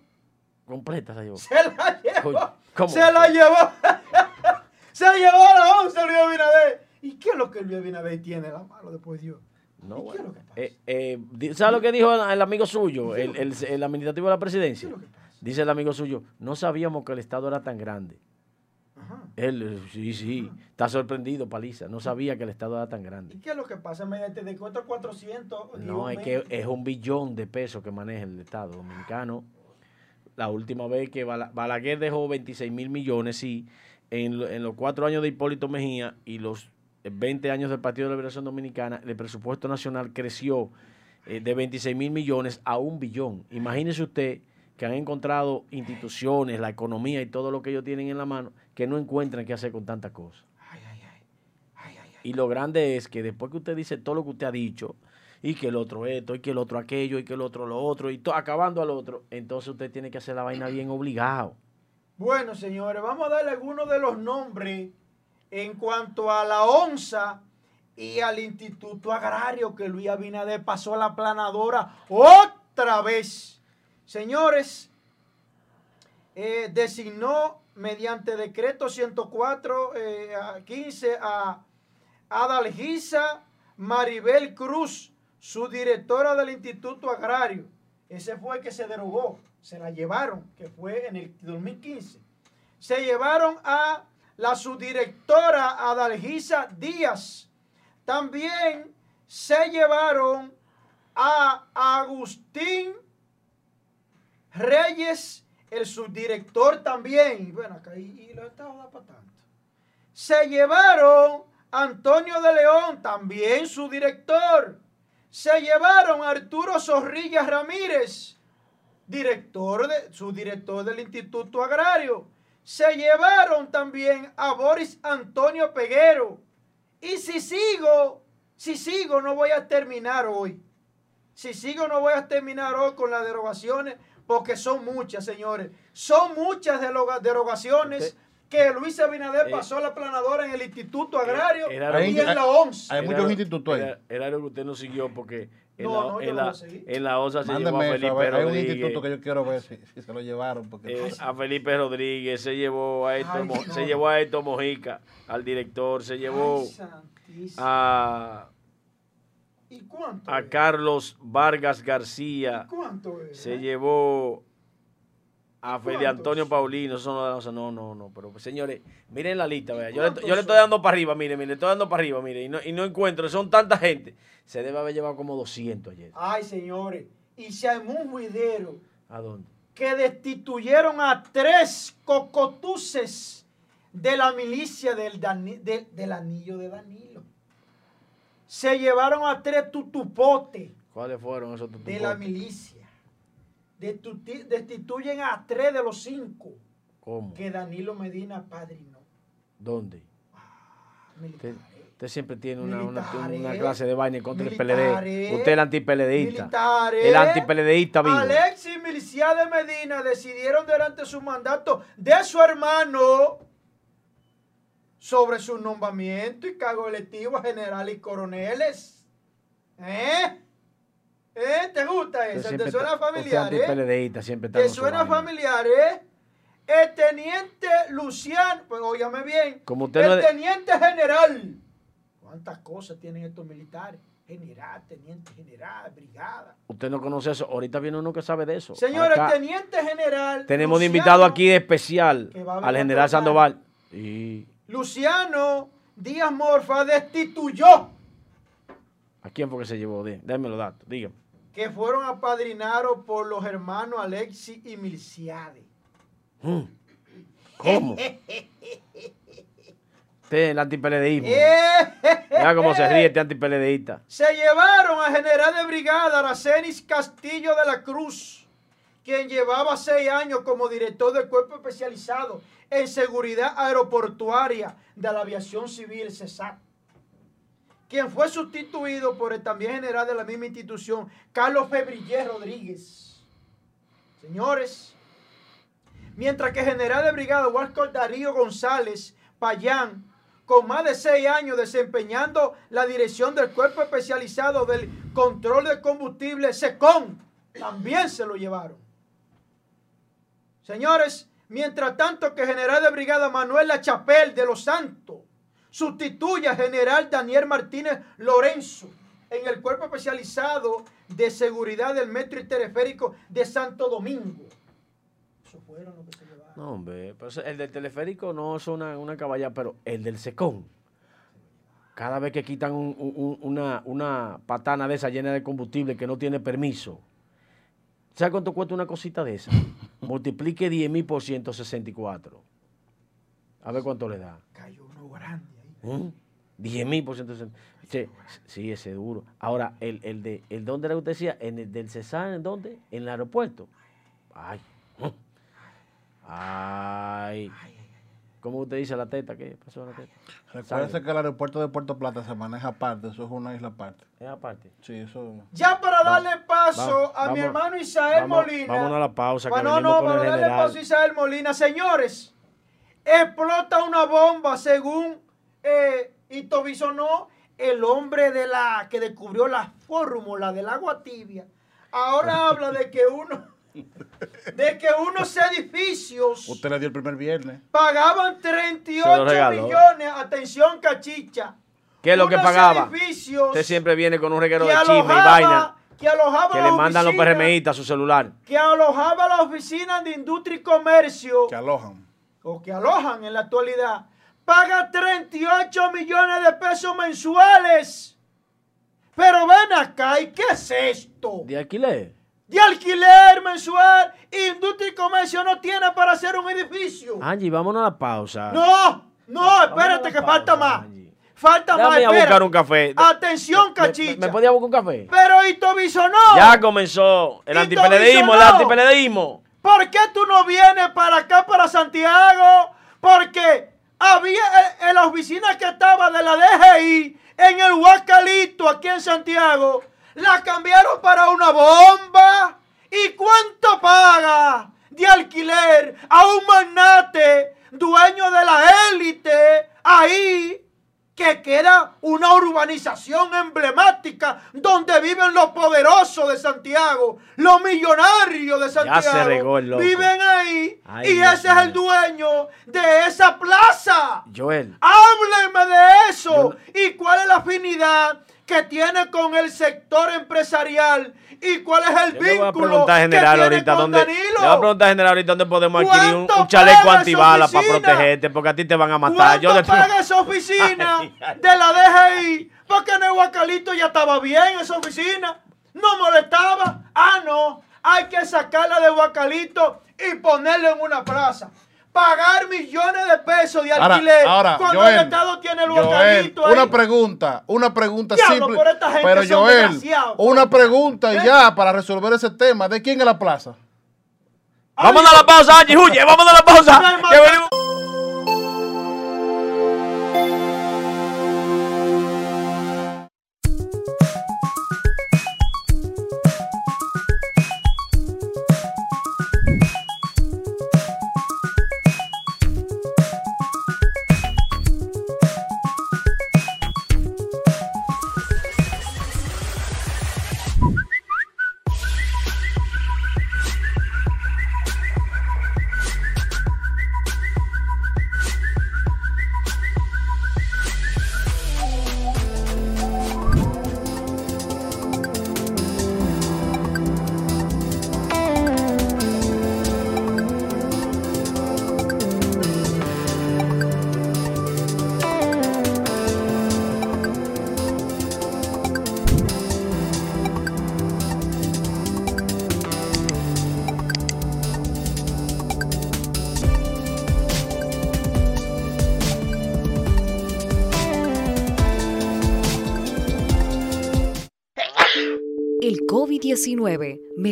Completa se llevó. Se la llevó. se la llevó. Se llevó a la onza Luis Abinader ¿Y qué Abinader tiene la mano después de Dios? No, qué es lo que pasa? Eh, eh, ¿Sabes lo que dijo el, amigo suyo, el, el, administrativo de la presidencia? ¿Qué es lo que pasa? Dice el amigo suyo, no sabíamos que el Estado era tan grande. Ajá. Él, sí, sí, está sorprendido, Paliza. No sabía que el Estado era tan grande. ¿Y qué es lo que pasa? Mediante de 400. No, es que es un billón de pesos que maneja el Estado dominicano. La última vez que Balaguer dejó 26 mil millones, sí, en, los cuatro años de Hipólito Mejía y los 20 años del Partido de Liberación Dominicana, el presupuesto nacional creció eh, de 26 mil millones a un billón. Imagínese usted que han encontrado instituciones, la economía y todo lo que ellos tienen en la mano, que no encuentran qué hacer con tantas cosas. y lo grande es que después que usted dice todo lo que usted ha dicho, y que el otro esto, y que el otro aquello, y que el otro lo otro, y acabando al otro, entonces usted tiene que hacer la vaina bien obligado. Bueno, señores, vamos a darle algunos de los nombres en cuanto a la ONSA y al Instituto Agrario que Luis Abinader pasó a la planadora otra vez. Señores, eh, designó mediante decreto 104 15 a Adalgisa Maribel Cruz su directora del Instituto Agrario. Ese fue el que se derogó, se la llevaron, que fue en el 2015. Se llevaron a la subdirectora Adalgisa Díaz. También se llevaron a Agustín Reyes, el subdirector también. Y bueno, acá y, lo para tanto. Se llevaron a Antonio de León, también su director se llevaron a Arturo Zorrilla Ramírez, director de, su director del Instituto Agrario. Se llevaron también a Boris Antonio Peguero. Y si sigo, si sigo, no voy a terminar hoy. Si sigo, no voy a terminar hoy con las derogaciones, porque son muchas, señores. Son muchas derogaciones que Luis Abinader eh, pasó a la planadora en el Instituto Agrario y en la OMS. Hay muchos institutos ahí. Era, algo que usted no siguió porque en, la, en, la, en, la, OSA se llevó a Felipe Rodríguez. Hay un instituto que yo quiero ver si, se lo llevaron. Porque eh, a Felipe Rodríguez, se llevó a Esto, se llevó a Esto Mojica, al director, se llevó a... ¿Y cuánto a Carlos Vargas García. ¿Y cuánto es? Se llevó a Fede Antonio Paulino, eso no, no, no, no, pero pues, señores, miren la lista, vea. Yo, le, yo le estoy dando para arriba, mire, mire, le estoy dando para arriba, mire, y no, y no encuentro, son tanta gente. Se debe haber llevado como 200 ayer. Ay, señores, y se armó un juidero. ¿A dónde? Que destituyeron a tres cocotuces de la milicia del, del anillo de Danilo. Se llevaron a tres tutupotes. ¿Cuáles fueron esos tutupotes? De la milicia destituyen a tres de los cinco ¿Cómo? que Danilo Medina padrinó. ¿Dónde? Ah, usted, siempre tiene una, una, clase de vaina contra el PLD. Usted es el antipeledeísta. El antipeledeísta Alexis y Milicia de Medina decidieron durante su mandato de su hermano sobre su nombramiento y cargo electivo a generales y coroneles. ¿Eh? ¿Eh? ¿Te gusta eso? ¿Te suena familiar? Eh? siempre ¿Te suena familiar, eh? El teniente Luciano, pues óyame bien. Como usted el teniente general. ¿Cuántas cosas tienen estos militares? General, teniente general, brigada. Usted no conoce eso. Ahorita viene uno que sabe de eso. Señor, el teniente general. Tenemos de invitado aquí de especial al general Sandoval. Y... Luciano Díaz Morfa destituyó. ¿A quién fue que se llevó? Déme los datos, dígame que fueron apadrinados por los hermanos Alexi y Milciade. Hmm. ¿Cómo? Este el antipeledeísmo. Mira cómo se ríe este antipeledeísta. Se llevaron a general de brigada Aracenis Castillo de la Cruz, quien llevaba seis años como director del cuerpo especializado en seguridad aeroportuaria de la aviación civil CESAC quien fue sustituido por el también general de la misma institución, Carlos Febrillé Rodríguez. Señores, mientras que general de brigada Walcott Darío González Payán, con más de seis años desempeñando la dirección del cuerpo especializado del control de combustible SECON, también se lo llevaron. Señores, mientras tanto que general de brigada Manuel La Chapel de los Santos, sustituye a general Daniel Martínez Lorenzo en el cuerpo especializado de seguridad del metro y teleférico de Santo Domingo. Eso fueron lo que se llevaron. No, hombre, el del teleférico no es una, una caballa, pero el del secón. Cada vez que quitan una, una patana de esa llena de combustible que no tiene permiso, ¿sabe cuánto cuesta una cosita de esa? Multiplique 10 mil por 164. A ver cuánto le da. Cayó uno grande ahí. 10 ¿Mm? mil por ciento. Sí, sí, ese duro. Ahora, el, el de, el dónde era que usted decía, en el del Cesar, ¿en dónde? En el aeropuerto. Ay. Ay. ¿Cómo usted dice la teta? ¿Qué pasó la teta? Recuérdese que el aeropuerto de Puerto Plata se maneja aparte, eso es una isla aparte. ¿Es aparte? Sí, eso. Ya para darle paso a mi hermano Isael Molina. Vámonos a la pausa. Que no, no, para darle paso a Isael Molina. Señores, explota una bomba según eh, Ito Bisonó, el hombre de la que descubrió la fórmula del agua tibia. Ahora habla de que uno de que unos edificios. Usted le dio el primer viernes. Pagaban 38 millones. Atención, cachicha. ¿Qué es lo que pagaba? Usted siempre viene con un reguero de chisme y vaina. Que alojaba Que le mandan los PRMistas a su celular. Que alojaba la oficina de industria y comercio. Que alojan. O que alojan en la actualidad. Paga 38 millones de pesos mensuales. Pero ven acá, ¿y qué es esto? ¿De alquiler? de alquiler mensual, industria y comercio no tiene para hacer un edificio. Angie, vámonos a la pausa. No, no, espérate que falta más. Falta más. Voy a buscar un café. Atención, cachicha. ¿Me, podía buscar un café? Pero Itoviso no. Ya comenzó el antipeledismo, el antipeledismo. ¿Por qué tú no vienes para acá, para Santiago? Porque había en la oficina que estaba de la DGI en el Huacalito, aquí en Santiago la cambiaron para una bomba. ¿Y cuánto paga de alquiler a un magnate, dueño de la élite, ahí? Que queda una urbanización emblemática donde viven los poderosos de Santiago, los millonarios de Santiago. Viven ahí y ese es el dueño de esa plaza. Joel. Hábleme de eso. ¿Y cuál es la afinidad que tiene con el sector empresarial y cuál es el vínculo a preguntar general que ahorita dónde, Le voy a preguntar general ahorita dónde podemos adquirir un, chaleco antibalas para protegerte porque a ti te van a matar. Yo paga esa oficina de la DGI? Porque en el Huacalito ya estaba bien esa oficina. No molestaba. Ah, no. Hay que sacarla de Huacalito y ponerla en una plaza pagar millones de pesos de alquiler cuando el Estado tiene el Joel, Una pregunta, una pregunta simple. Pero Joel, una pregunta y ya para resolver ese tema. ¿De quién es la plaza? Vamos a la pausa, Angie, huye, vamos a la pausa.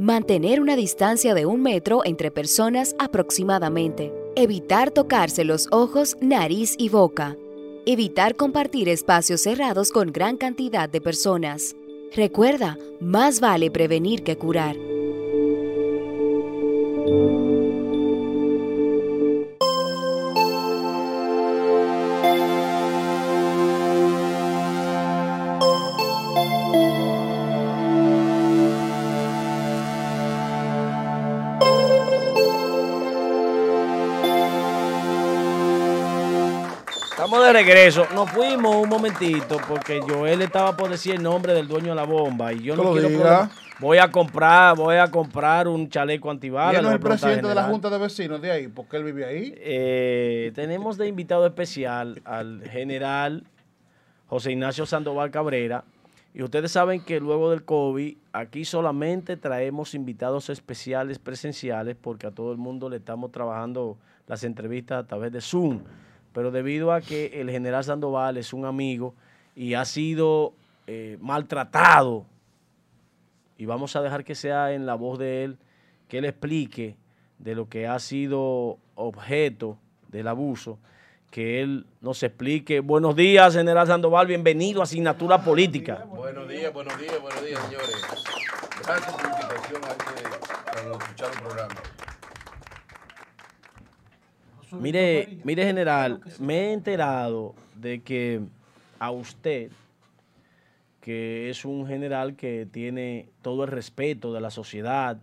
Mantener una distancia de un metro entre personas aproximadamente. Evitar tocarse los ojos, nariz y boca. Evitar compartir espacios cerrados con gran cantidad de personas. Recuerda, más vale prevenir que curar. Estamos de regreso. Nos fuimos un momentito porque Joel estaba por decir el nombre del dueño de la bomba y yo no quiero Voy a comprar, voy a comprar un chaleco antibalas. ¿Quién es el presidente de la Junta de Vecinos de ahí? ¿Por qué él vive ahí? Eh, tenemos de invitado especial al general José Ignacio Sandoval Cabrera. Y ustedes saben que luego del COVID, aquí solamente traemos invitados especiales presenciales porque a todo el mundo le estamos trabajando las entrevistas a través de Zoom. Pero debido a que el general Sandoval es un amigo y ha sido eh, maltratado y vamos a dejar que sea en la voz de él que él explique de lo que ha sido objeto del abuso, que él nos explique. Buenos días, general Sandoval, bienvenido a Asignatura Política. Buenos días, buenos días, buenos días, señores. Gracias por invitación a escuchar el programa. Mire, mire, general, me he enterado de que a usted que es un general que tiene todo el respeto de la sociedad,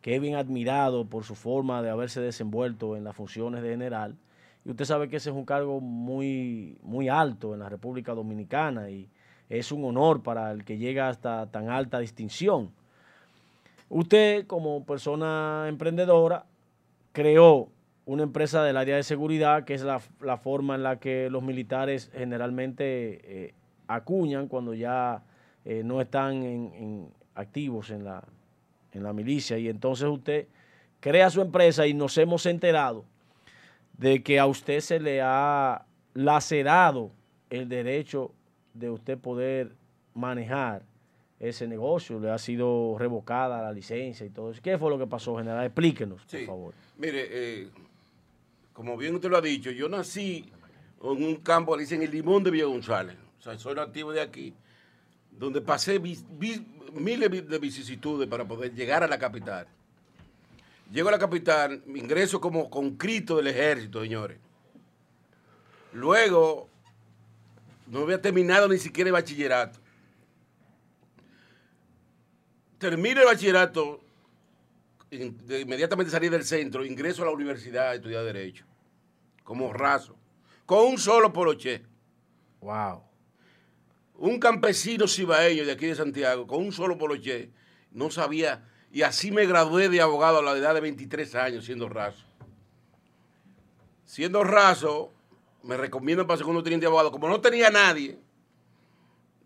que es bien admirado por su forma de haberse desenvuelto en las funciones de general. Y usted sabe que ese es un cargo muy, muy alto en la República Dominicana y es un honor para el que llega hasta tan alta distinción. Usted, como persona emprendedora, creó una empresa del área de seguridad, que es la, forma en la que los militares generalmente eh, acuñan cuando ya eh, no están en, activos en la, en la milicia. Y entonces usted crea su empresa y nos hemos enterado de que a usted se le ha lacerado el derecho de usted poder manejar ese negocio, le ha sido revocada la licencia y todo eso. ¿Qué fue lo que pasó, general? Explíquenos, por favor. Mire, eh, como bien usted lo ha dicho, yo nací en un campo, dicen el Limón de Villa González soy nativo de aquí, donde pasé miles de vicisitudes para poder llegar a la capital. Llego a la capital, ingreso como conscrito del ejército, señores. Luego, no había terminado ni siquiera el bachillerato. Termino el bachillerato, inmediatamente salí del centro, ingreso a la universidad a estudiar Derecho, como raso, con un solo poloche. Wow un campesino cibaeño de aquí de Santiago, con un solo poloché, no sabía, y así me gradué de abogado a la edad de 23 años, siendo raso. Siendo raso, me recomiendo para segundo teniente de abogado. Como no tenía nadie,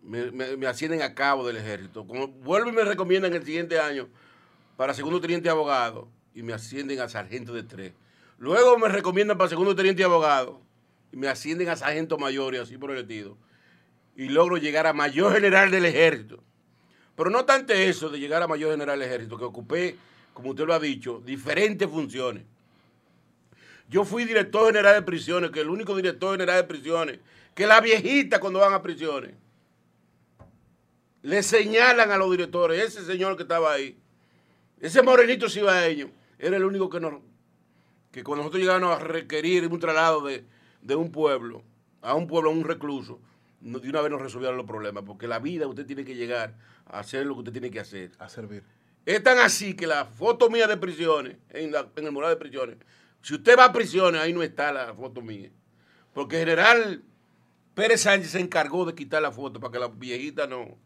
me, ascienden a cabo del ejército. Como vuelvo y me recomiendan el siguiente año para segundo teniente abogado, y me ascienden a sargento de tres. Luego me recomiendan para segundo teniente abogado, y me ascienden a sargento mayor y así por el estilo y logro llegar a mayor general del ejército. Pero no tanto eso de llegar a mayor general del ejército, que ocupé, como usted lo ha dicho, diferentes funciones. Yo fui director general de prisiones, que el único director general de prisiones, que la viejita cuando van a prisiones, le señalan a los directores, ese señor que estaba ahí, ese morenito cibaeño, era el único que nos, que cuando nosotros llegamos a requerir un traslado de, de un pueblo, a un pueblo, a un recluso, de una vez nos resolvieron los problemas, porque la vida usted tiene que llegar a hacer lo que usted tiene que hacer. A servir. Es tan así que la foto mía de prisiones, en, el mural de prisiones, si usted va a prisiones, ahí no está la foto mía. Porque el general Pérez Sánchez se encargó de quitar la foto para que las viejitas no,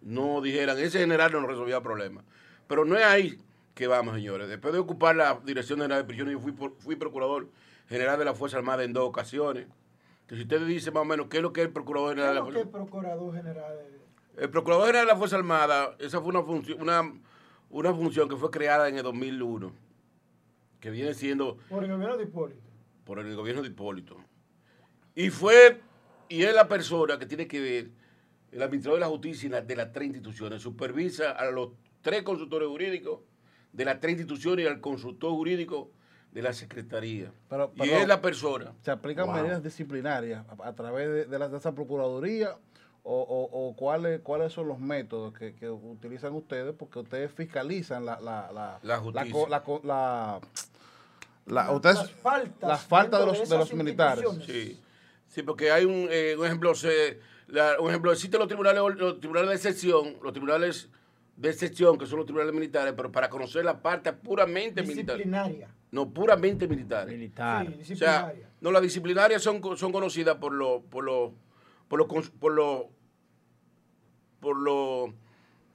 no dijeran, ese general no nos resolvía problemas. Pero no es ahí que vamos, señores. Después de ocupar la dirección general de prisiones, yo fui, fui procurador general de la Fuerza Armada en dos ocasiones que si usted dice más o menos qué es lo que es el Procurador General de la Fuerza Armada. el Procurador General? El Procurador General de la Fuerza Armada, esa fue una función, una, una función que fue creada en el 2001, que viene siendo... Por el gobierno de Hipólito. Por el gobierno de Hipólito. Y fue, y es la persona que tiene que ver, el administrador de la justicia de las tres instituciones, supervisa a los tres consultores jurídicos de las tres instituciones y al consultor jurídico de la Secretaría. y es la persona. ¿Se aplican medidas disciplinarias a, través de, la, esa Procuraduría o, cuáles, cuáles son los métodos que, utilizan ustedes? Porque ustedes fiscalizan la, la, la, justicia. La, las faltas, las faltas de los, de los militares. Sí. sí, porque hay un, eh, un ejemplo, se, un ejemplo, existen los tribunales, los tribunales de excepción, los tribunales de excepción, que son los tribunales militares, pero para conocer la parte puramente militar. No, puramente militares. Militar. Sí, O sea, disciplinaria. no, las disciplinarias son, son conocidas por los por los por los por los por los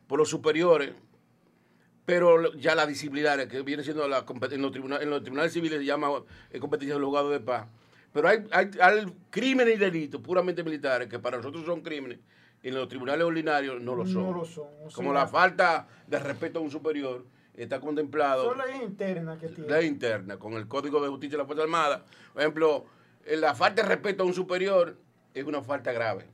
por los superiores, pero ya la disciplinaria que viene siendo la en los tribunales en los tribunales civiles se llama eh, competencia del juzgado de paz. Pero hay, hay, hay crímenes y delitos puramente militares que para nosotros son crímenes en los tribunales ordinarios no lo son. No lo son. o Como la falta de respeto a un superior está contemplado Son leyes internas que tiene. ley interna, con el Código de Justicia de la Fuerza Armada. Por ejemplo, eh, la falta de respeto a un superior es una falta grave.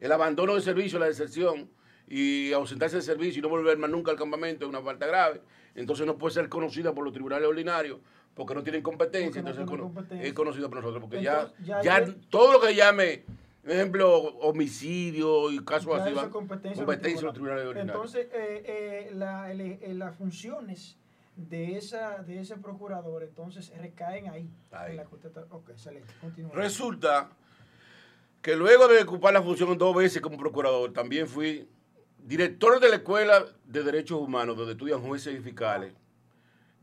El abandono de servicio, la deserción y ausentarse de servicio y no volver más nunca al campamento es una falta grave. Entonces no puede ser conocida por los tribunales ordinarios porque no tienen competencia. Porque entonces es tienen cono- competencia. es conocida por nosotros. Porque Entonces, ya, ya- ya, ya- todo lo que llame, ejemplo, homicidio y casos así, eso va- es competencia, competencia. Entonces, eh, eh, la- el- eh, las funciones de esa de ese procurador entonces recaen ahí. En la ok, excelente. Continúa. Resulta que luego de ocupar la función dos veces como procurador, también fui director de la Escuela de Derechos Humanos, donde estudian jueces y fiscales.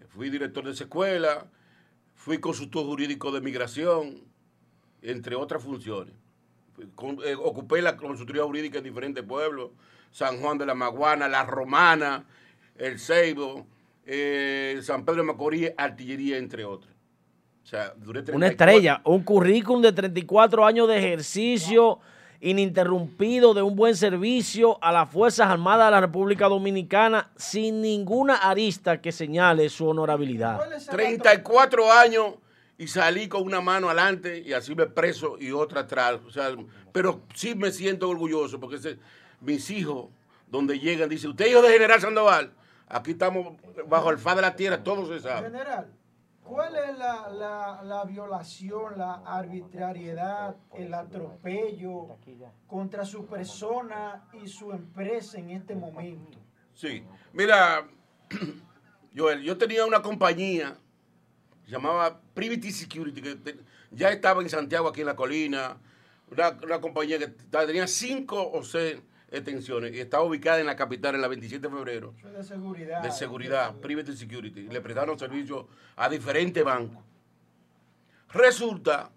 Fui director de esa escuela, fui consultor jurídico de migración, entre otras funciones. Con- eh, ocupé la consultoría jurídica en diferentes pueblos, San Juan de la Maguana, La Romana, El Ceibo, eh, San Pedro de Macorís, Artillería, entre otros. O sea, duré Una 34 estrella, un currículum de 34 años de ejercicio ininterrumpido de un buen servicio a las Fuerzas Armadas de la República Dominicana sin ninguna arista que señale su honorabilidad. ¿Cuál es el dato? 34 años y salí con una mano adelante y así me preso y otra atrás. O sea, pero sí me siento orgulloso porque ese- mis hijos, donde llegan, dicen, ¿usted hijo de General Sandoval? Aquí estamos bajo el faz de la tierra, todo se sabe. General, ¿cuál es la, la, la violación, la arbitrariedad, el atropello contra su persona y su empresa en este momento? Sí. Mira, Joel, yo tenía una compañía llamaba Privity Security, que te- ya estaba en Santiago, aquí en la colina. Una, una compañía que tenía cinco o seis extensiones y estaba ubicada en la capital, en la 27 de febrero, de seguridad. de seguridad, Private Security. Le prestaron servicio a diferentes bancos. Resulta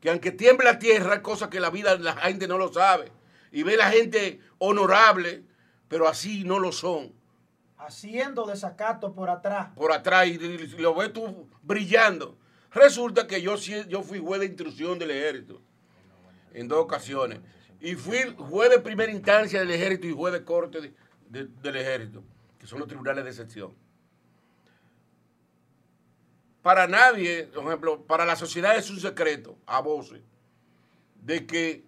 que aunque tiemble la tierra, hay cosas que la vida, la gente no lo sabe. Y ve la gente honorable, pero así no lo son. Haciendo desacato por atrás. Por atrás y, y lo ves tú brillando. Resulta que yo, yo fui juez de instrucción del ejército en dos ocasiones. Y fui juez de primera instancia del ejército y juez de corte de- de- del ejército, que son los tribunales de sección. Para nadie, por ejemplo, para la sociedad es un secreto, a voces, de que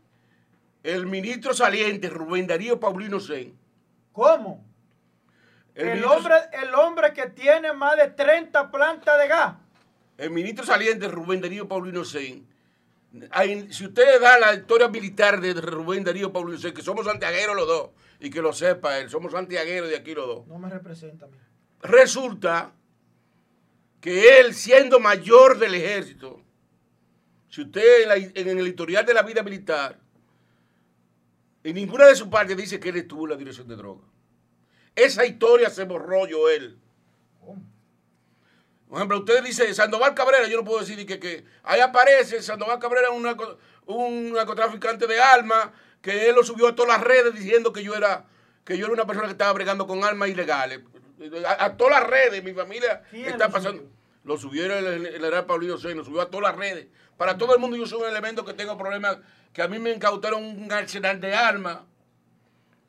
el ministro saliente, Rubén Darío Paulino Sen, ¿Cómo? El, El, ministro- hombre, el hombre que tiene más de 30 plantas de gas. el ministro saliente Rubén Darío Paulino hay- si ustedes dan la historia militar de Rubén Darío Paulino Sen, que somos santiagueros los dos, y que lo sepa él, somos santiagueros de aquí los dos, No me representa mí. resulta que él, siendo mayor del ejército, si usted en, la- en el historial de la vida militar, en ninguna de sus partes dice que él estuvo en la dirección de droga. Esa historia se borró, Joel. ¿Cómo? Por ejemplo, usted dice Sandoval Cabrera, yo no puedo decir que, que ahí aparece Sandoval Cabrera, un, narco- un narcotraficante de armas, que él lo subió a todas las redes diciendo que yo era que yo era una persona que estaba bregando con armas ilegales. A, a todas las redes, mi familia ¿Quién está lo pasando. Lo subió el, el, el general Paulino Sey, lo subió a todas las redes. Para todo el mundo yo soy un elemento que tengo problemas, que a mí me incautaron un arsenal de armas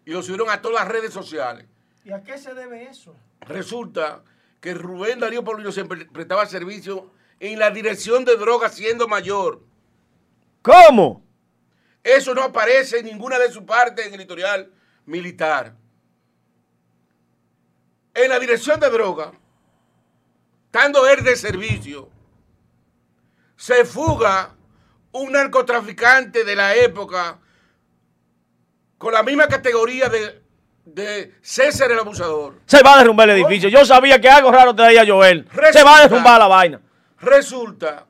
y lo subieron a todas las redes sociales. ¿Y a qué se debe eso? Resulta que Rubén Darío Paulino se pre- prestaba servicio en la dirección de drogas siendo mayor. ¿Cómo? Eso no aparece en ninguna de sus partes en el historial militar. En la dirección de drogas, estando él de servicio, se fuga un narcotraficante de la época con la misma categoría de, de César el abusador. Se va a derrumbar el edificio. Yo sabía que algo raro traía Joel. Se va a Resulta- derrumbar la vaina. Resulta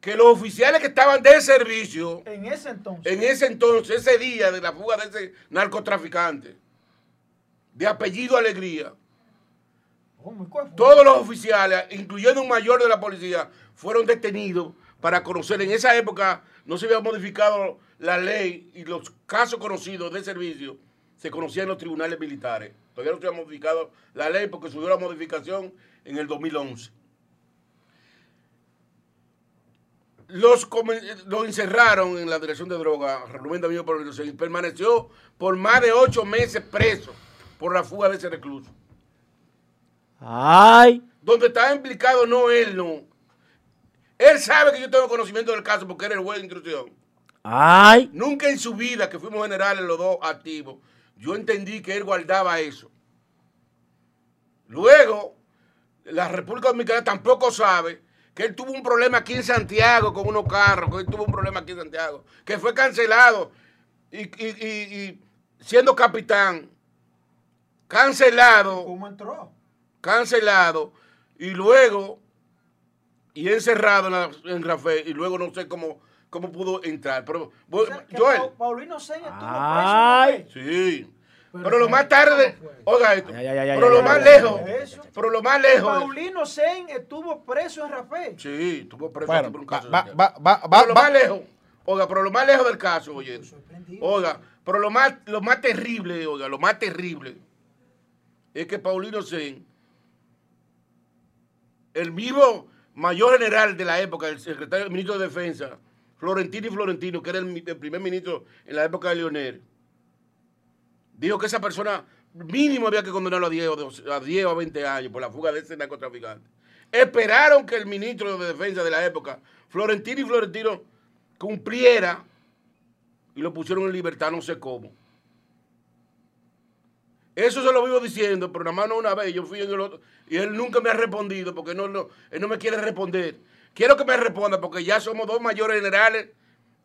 que los oficiales que estaban de servicio En ese entonces. en ese entonces, ese día de la fuga de ese narcotraficante, de apellido Alegría, Todos los oficiales, incluyendo un mayor de la policía, fueron detenidos para conocer. En esa época no se había modificado la ley y los casos conocidos de servicio se conocían en los tribunales militares. Todavía no se había modificado la ley porque subió la modificación en el 2011. Los, lo encerraron en la dirección de droga, Rubén David por y permaneció por más de ocho meses preso por la fuga de ese recluso. Ay. Donde está implicado no él, no. Él sabe que yo tengo conocimiento del caso porque era el juez de instrucción. Ay. Nunca en su vida, que fuimos generales los dos activos, yo entendí que él guardaba eso. Luego, la República Dominicana tampoco sabe que él tuvo un problema aquí en Santiago con unos carros, que él tuvo un problema aquí en Santiago, que fue cancelado y, siendo capitán, cancelado. ¿Cómo entró? Cancelado y luego y encerrado en, la, y luego no sé cómo, cómo pudo entrar. Pero, o Paulino Sen estuvo preso. Sí. Pero, lo más tarde, oiga esto, pero lo más lejos, pero lo más lejos. Paulino Sen estuvo preso en Rafael. Sí, estuvo preso por un caso. Va, va, va, pero lo más lejos, oiga, pero lo más lejos del caso, oye. Oiga, pero lo más, lo más terrible, oiga, lo más terrible es que Paulino Sen, el mismo mayor general de la época, el secretario, el ministro de Defensa, Florentino y Florentino, que era el, primer ministro en la época de Leonel, dijo que esa persona mínimo había que condenarlo a 10, o a 10 o 20 años por la fuga de ese narcotraficante. Esperaron que el ministro de Defensa de la época, Florentino y Florentino, cumpliera y lo pusieron en libertad, no sé cómo. Eso se lo vivo diciendo, pero nada más no una vez. Yo fui en el otro y él nunca me ha respondido porque no, no, él no me quiere responder. Quiero que me responda porque ya somos dos mayores generales.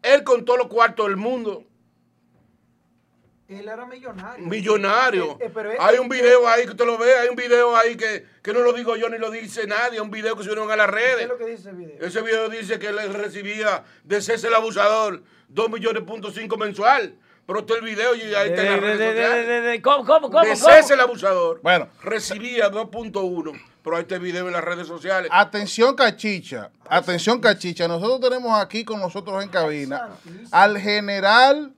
Él con todos los cuartos del mundo él era millonario. Millonario. Eh, eh, hay un video ahí que usted lo ve, hay un video ahí que, no lo digo yo ni lo dice nadie, un video que subieron a las redes. ¿Qué es lo que dice ese video? Ese video dice que él recibía de César el abusador 2 millones punto cinco mensual. Pero usted el video y ahí está en las redes ¿Cómo, cómo, cómo? De César el abusador. Bueno. Recibía 2.1. Pero ahí está el video en las redes sociales. Atención, cachicha. Atención, cachicha. Nosotros tenemos aquí con nosotros en cabina al general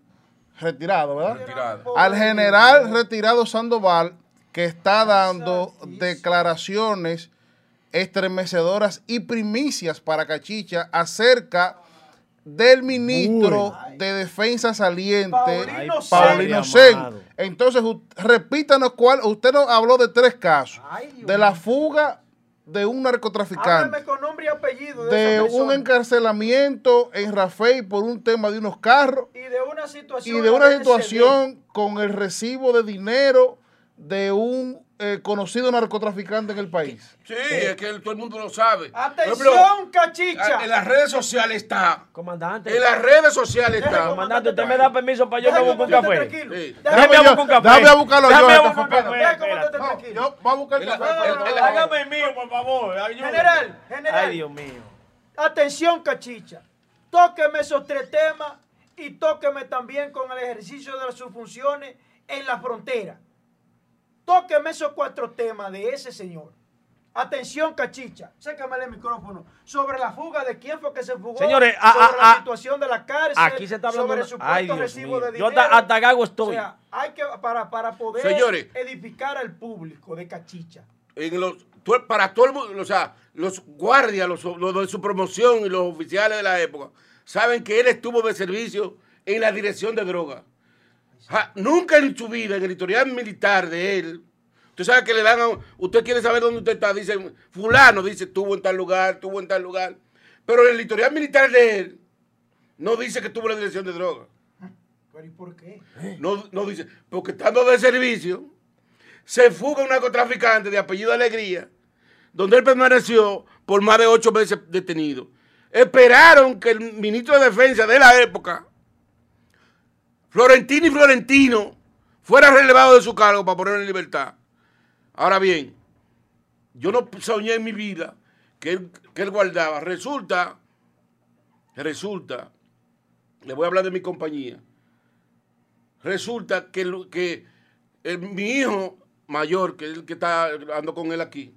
retirado, ¿verdad? Retirado. Al general retirado Sandoval, que está dando declaraciones estremecedoras y primicias para Cachicha acerca del ministro de Defensa saliente, Paulino Sen. Entonces, repítanos cuál, usted nos habló de tres casos, de la fuga de un narcotraficante. con nombre y apellido de, un encarcelamiento en Rafael por un tema de unos carros. Y de una situación. Y de una situación con el recibo de dinero de un eh, conocido narcotraficante en el país. Sí, es que todo el mundo lo sabe. Atención, cachicha. En las redes sociales está. Comandante. En las redes sociales está. Comandante, usted me da permiso para yo me buscar un café. Sí. Déjame buscar un café. Déjame buscarlo yo. Déjame Yo voy a buscar el café. Hágame el mío, por favor. General, general. Ay, Dios mío. Atención, cachicha. Tóqueme esos tres temas y tóqueme también con el ejercicio de sus funciones en la frontera. Tóqueme esos cuatro temas de ese señor. Atención, cachicha, sécame el micrófono. Sobre la fuga de quién fue que se fugó. Señores, sobre la situación de la cárcel. Aquí se está hablando sobre el supuesto recibo de dinero. Yo hasta, Gago estoy. O sea, hay que, para, para poder edificar al público de cachicha. En los, para todo el mundo, o sea, los guardias, los, los de su promoción y los oficiales de la época, saben que él estuvo de servicio en la dirección de drogas nunca en su vida, en el historial militar de él, usted sabe que le dan a, usted quiere saber dónde usted está, dice, fulano, dice, estuvo en tal lugar, estuvo en tal lugar. Pero el historial militar de él, no dice que estuvo en la dirección de droga. ¿Pero y por qué? No, no dice, porque estando de servicio, se fuga un narcotraficante de apellido Alegría, donde él permaneció por más de ocho meses detenido. Esperaron que el ministro de Defensa de la época Florentino y Florentino fuera relevado de su cargo para ponerlo en libertad. Ahora bien, yo no soñé en mi vida que él, guardaba. Resulta, resulta, le voy a hablar de mi compañía. Resulta que, que mi hijo mayor, que es el que está ando con él aquí.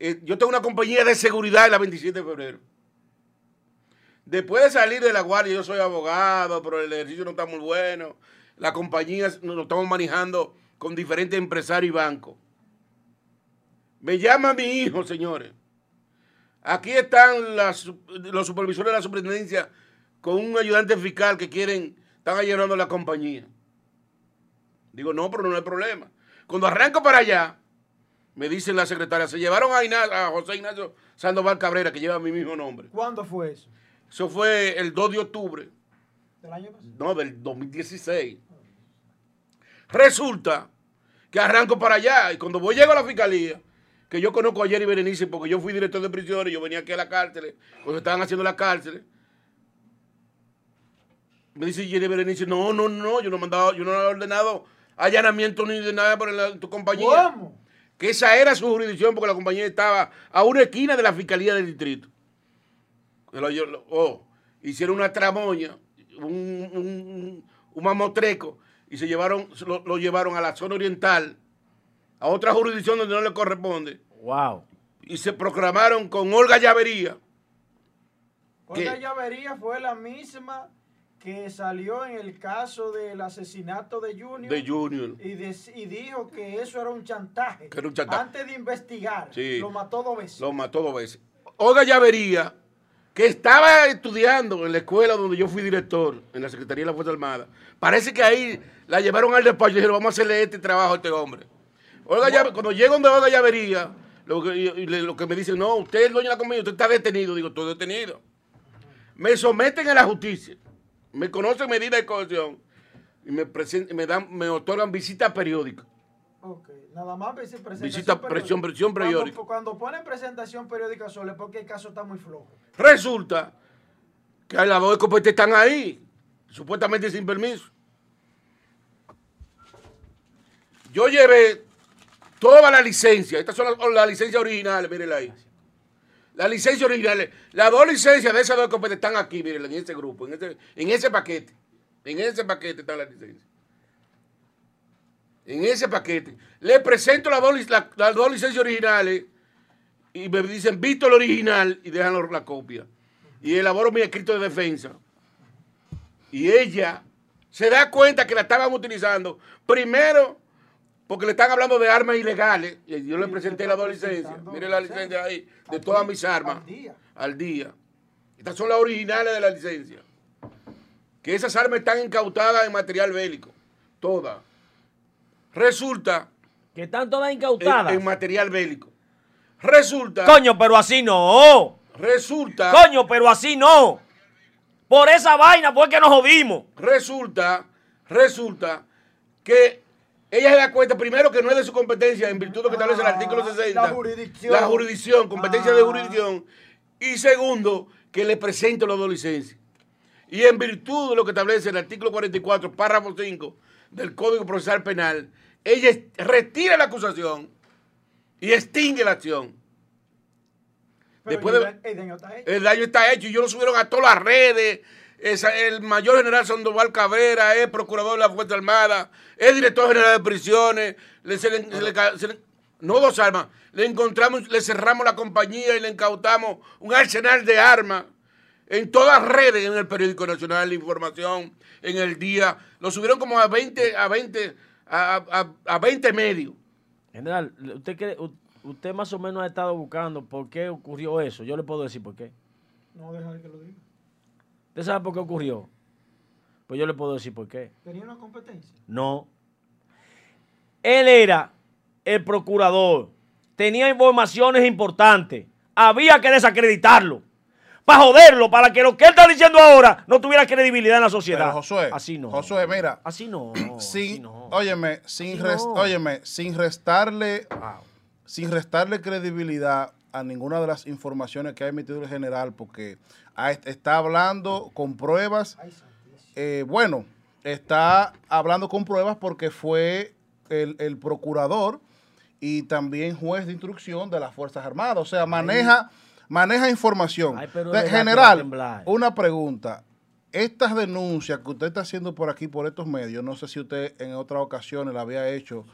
Eh, yo tengo una compañía de seguridad en la 27 de febrero. Después de salir de la guardia, yo soy abogado, pero el ejercicio no está muy bueno. La compañía nos estamos manejando con diferentes empresarios y bancos. Me llama mi hijo, señores. Aquí están los supervisores de la superintendencia con un ayudante fiscal que quieren, están allanando la compañía. Digo, no, pero no hay problema. Cuando arranco para allá, me dice la secretaria, se llevaron a, a José Ignacio Sandoval Cabrera, que lleva mi mismo nombre. ¿Cuándo fue eso? Eso fue el 2 de octubre. ¿Del año pasado? No, del 2016. Resulta que arranco para allá y cuando voy llego a la fiscalía, que yo conozco a Jerry Berenice porque yo fui director de prisiones, yo venía aquí a la cárcel, cuando estaban haciendo la cárcel. Me dice Jerry Berenice, no, no, no, yo no he mandado, yo no he ordenado allanamiento ni de nada por tu compañía. ¿Cómo? Que esa era su jurisdicción porque la compañía estaba a una esquina de la fiscalía del distrito. Oh, hicieron una tramoña, un, mamotreco, y se llevaron, lo, llevaron a la zona oriental, a otra jurisdicción donde no le corresponde. Wow. Y se proclamaron con Olga Llavería. Olga Llavería fue la misma que salió en el caso del asesinato de Junior. De Junior. Y, dijo que eso era un chantaje. Que era un chantaje. Antes de investigar. Lo mató dos veces. Lo mató dos veces. Olga Llavería que estaba estudiando en la escuela donde yo fui director, en la Secretaría de la Fuerza Armada. Parece que ahí la llevaron al despacho y dijeron, vamos a hacerle este trabajo a este hombre. cuando llego donde Olga Llavería, lo que, lo que me dicen, no, usted es el dueño de la compañía, usted está detenido. Digo, estoy detenido. Me someten a la justicia, me conocen medidas de cohesión y me, me, dan, me otorgan visitas periódicas. Ok, nada más presentación Visita, presión, presión periódica. Cuando, cuando, ponen presentación periódica solo es porque el caso está muy flojo. Resulta que las dos escopetas están ahí, supuestamente sin permiso. Yo llevé toda la licencia, estas son las, licencias originales, mírenla ahí. Las licencias originales, las dos licencias de esas dos escopetas están aquí, mírenla, en ese grupo, en ese, en ese paquete. En ese paquete están las licencias en ese paquete. Le presento las dos, licencias originales y me dicen, visto el original y dejan la copia. Y elaboro mi escrito de defensa. Y ella se da cuenta que la estaban utilizando. Primero, porque le están hablando de armas ilegales. Y yo le presenté las dos licencias. Mire la licencia ahí, de todas mis armas. Al día. Al día. Estas son las originales de la licencia. Que esas armas están incautadas en material bélico. Todas. Resulta. Que están todas incautadas. En, material bélico. Resulta. Coño, pero así no. Resulta. Coño, pero así no. Por esa vaina fue que nos jodimos. Resulta, resulta que ella se da cuenta primero que no es de su competencia en virtud de lo que establece el artículo 60. La jurisdicción. La jurisdicción, competencia de ah. jurisdicción. Y segundo, que le presente los dos licencias. Y en virtud de lo que establece el artículo 44, párrafo 5 del Código Procesal Penal, ella retira la acusación y extingue la acción. Después el, daño está hecho. el daño está hecho y yo lo subieron a todas las redes. el mayor general Sandoval Cabrera es procurador de la Fuerza Armada, es director general de prisiones. no dos armas, le encontramos, le cerramos la compañía y le incautamos un arsenal de armas en todas redes, en el periódico nacional, la información, en el día. Lo subieron como a 20, a 20, a, a, 20 medios. General, ¿usted, cree, usted más o menos ha estado buscando por qué ocurrió eso. Yo le puedo decir por qué. No, déjale que lo diga. ¿Usted sabe por qué ocurrió? Pues yo le puedo decir por qué. ¿Tenía una competencia? No. Él era el procurador. Tenía informaciones importantes. Había que desacreditarlo para joderlo, para que lo que él está diciendo ahora no tuviera credibilidad en la sociedad. Pero Josué, así no. Josué, mira. Así no. Sin, Óyeme, sin, sin restarle, sin restarle credibilidad a ninguna de las informaciones que ha emitido el general, porque está hablando con pruebas. Eh, bueno, está hablando con pruebas porque fue el, el, procurador y también juez de instrucción de las Fuerzas Armadas. O sea, maneja maneja información. general, una pregunta. Estas denuncias que usted está haciendo por aquí, por estos medios, no sé si usted en otras ocasiones la había hecho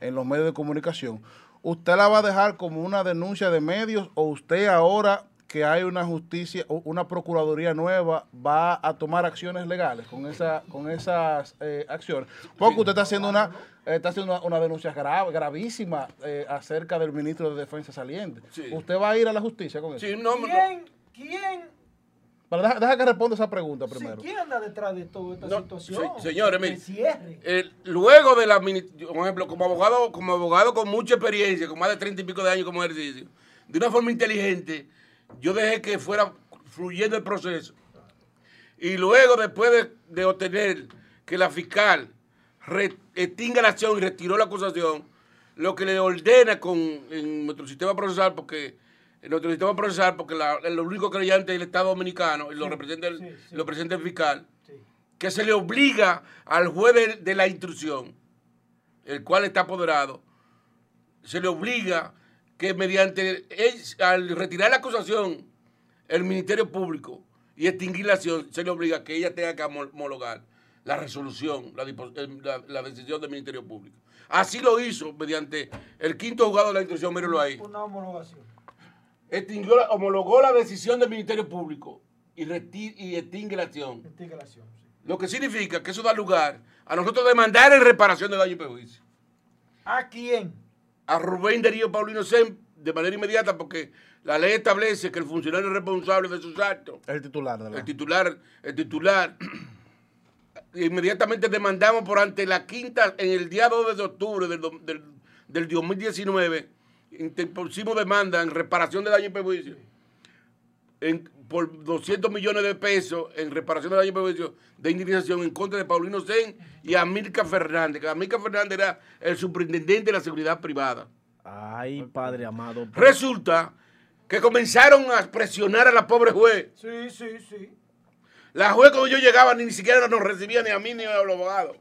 en los medios de comunicación. ¿Usted la va a dejar como una denuncia de medios o usted ahora que hay una justicia, una procuraduría nueva, va a tomar acciones legales con esa, con esas eh, acciones? Porque usted está haciendo una, está haciendo una, denuncia grave, gravísima eh, acerca del ministro de Defensa saliente. ¿Usted va a ir a la justicia con eso? ¿Quién, ¿Quién deja, que responda esa pregunta primero. ¿Quién anda detrás de toda esta situación? señores, mire, luego de la, por ejemplo, como abogado, como abogado con mucha experiencia, con más de treinta y pico de años como ejercicio, de una forma inteligente, yo dejé que fuera fluyendo el proceso. Y luego, después de, obtener que la fiscal extinga la acción y retiró la acusación, lo que le ordena con en nuestro sistema procesal, porque en nuestro sistema procesal, porque el único creyente del Estado Dominicano, y lo, representa el, lo presenta el fiscal, que se le obliga al juez de, la instrucción, el cual está apoderado, se le obliga que mediante, al retirar la acusación, el Ministerio Público y extinguir la acción, se le obliga que ella tenga que homologar la resolución, la, decisión del Ministerio Público. Así lo hizo mediante el quinto juzgado de la instrucción, mírenlo ahí. Una homologación. Extinguió, homologó la decisión del Ministerio Público y, y extingue la acción. Extingue la acción, Lo que significa que eso da lugar a nosotros demandar en reparación de daño y perjuicio. ¿A quién? A Rubén Darío Paulino Sem de manera inmediata porque la ley establece que el funcionario es responsable de sus actos. El titular de la... El titular, el titular. Inmediatamente demandamos por ante la quinta, en el día 2 de octubre del, del, del 2019, pusimos demanda en reparación de daño y perjuicio en, por 200 millones de pesos en reparación de daño perjuicio de indemnización en contra de Paulino Sen y Amilca Fernández, que Amilca Fernández era el superintendente de la seguridad privada. Ay, padre amado. Resulta que comenzaron a presionar a la pobre juez. Sí, sí, sí. La juez cuando yo llegaba ni siquiera nos recibía ni a mí ni a los abogados.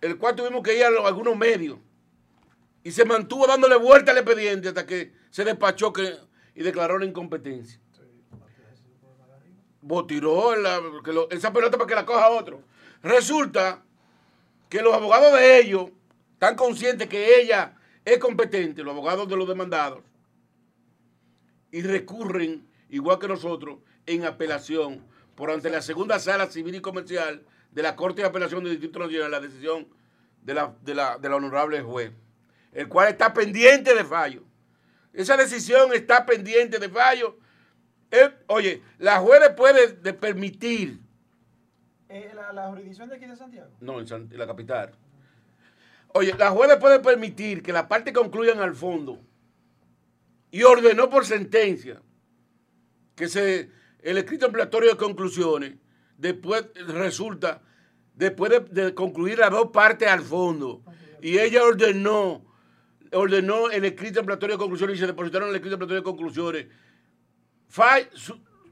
El cual tuvimos que ir a, algunos medios. Y se mantuvo dándole vuelta al expediente hasta que se despachó que, y declaró la incompetencia. Botiró esa pelota para que la coja otro. Resulta que los abogados de ellos están conscientes que ella es competente, los abogados de los demandados, y recurren, igual que nosotros, en apelación por ante la segunda sala civil y comercial de la Corte de Apelación del Distrito Nacional, la decisión de la, de la, de la honorable juez, el cual está pendiente de fallo. Esa decisión está pendiente de fallo. Eh, oye, la juez puede permitir. Eh, la, jurisdicción de aquí de Santiago? No, en, la capital. Oye, la juez puede permitir que la parte concluyan al fondo y ordenó por sentencia que se el escrito ampliatorio de conclusiones después resulta después de, concluir las dos partes al fondo y ella ordenó ordenó el escrito amplatorio de conclusiones y se depositaron el escrito amplatorio de conclusiones.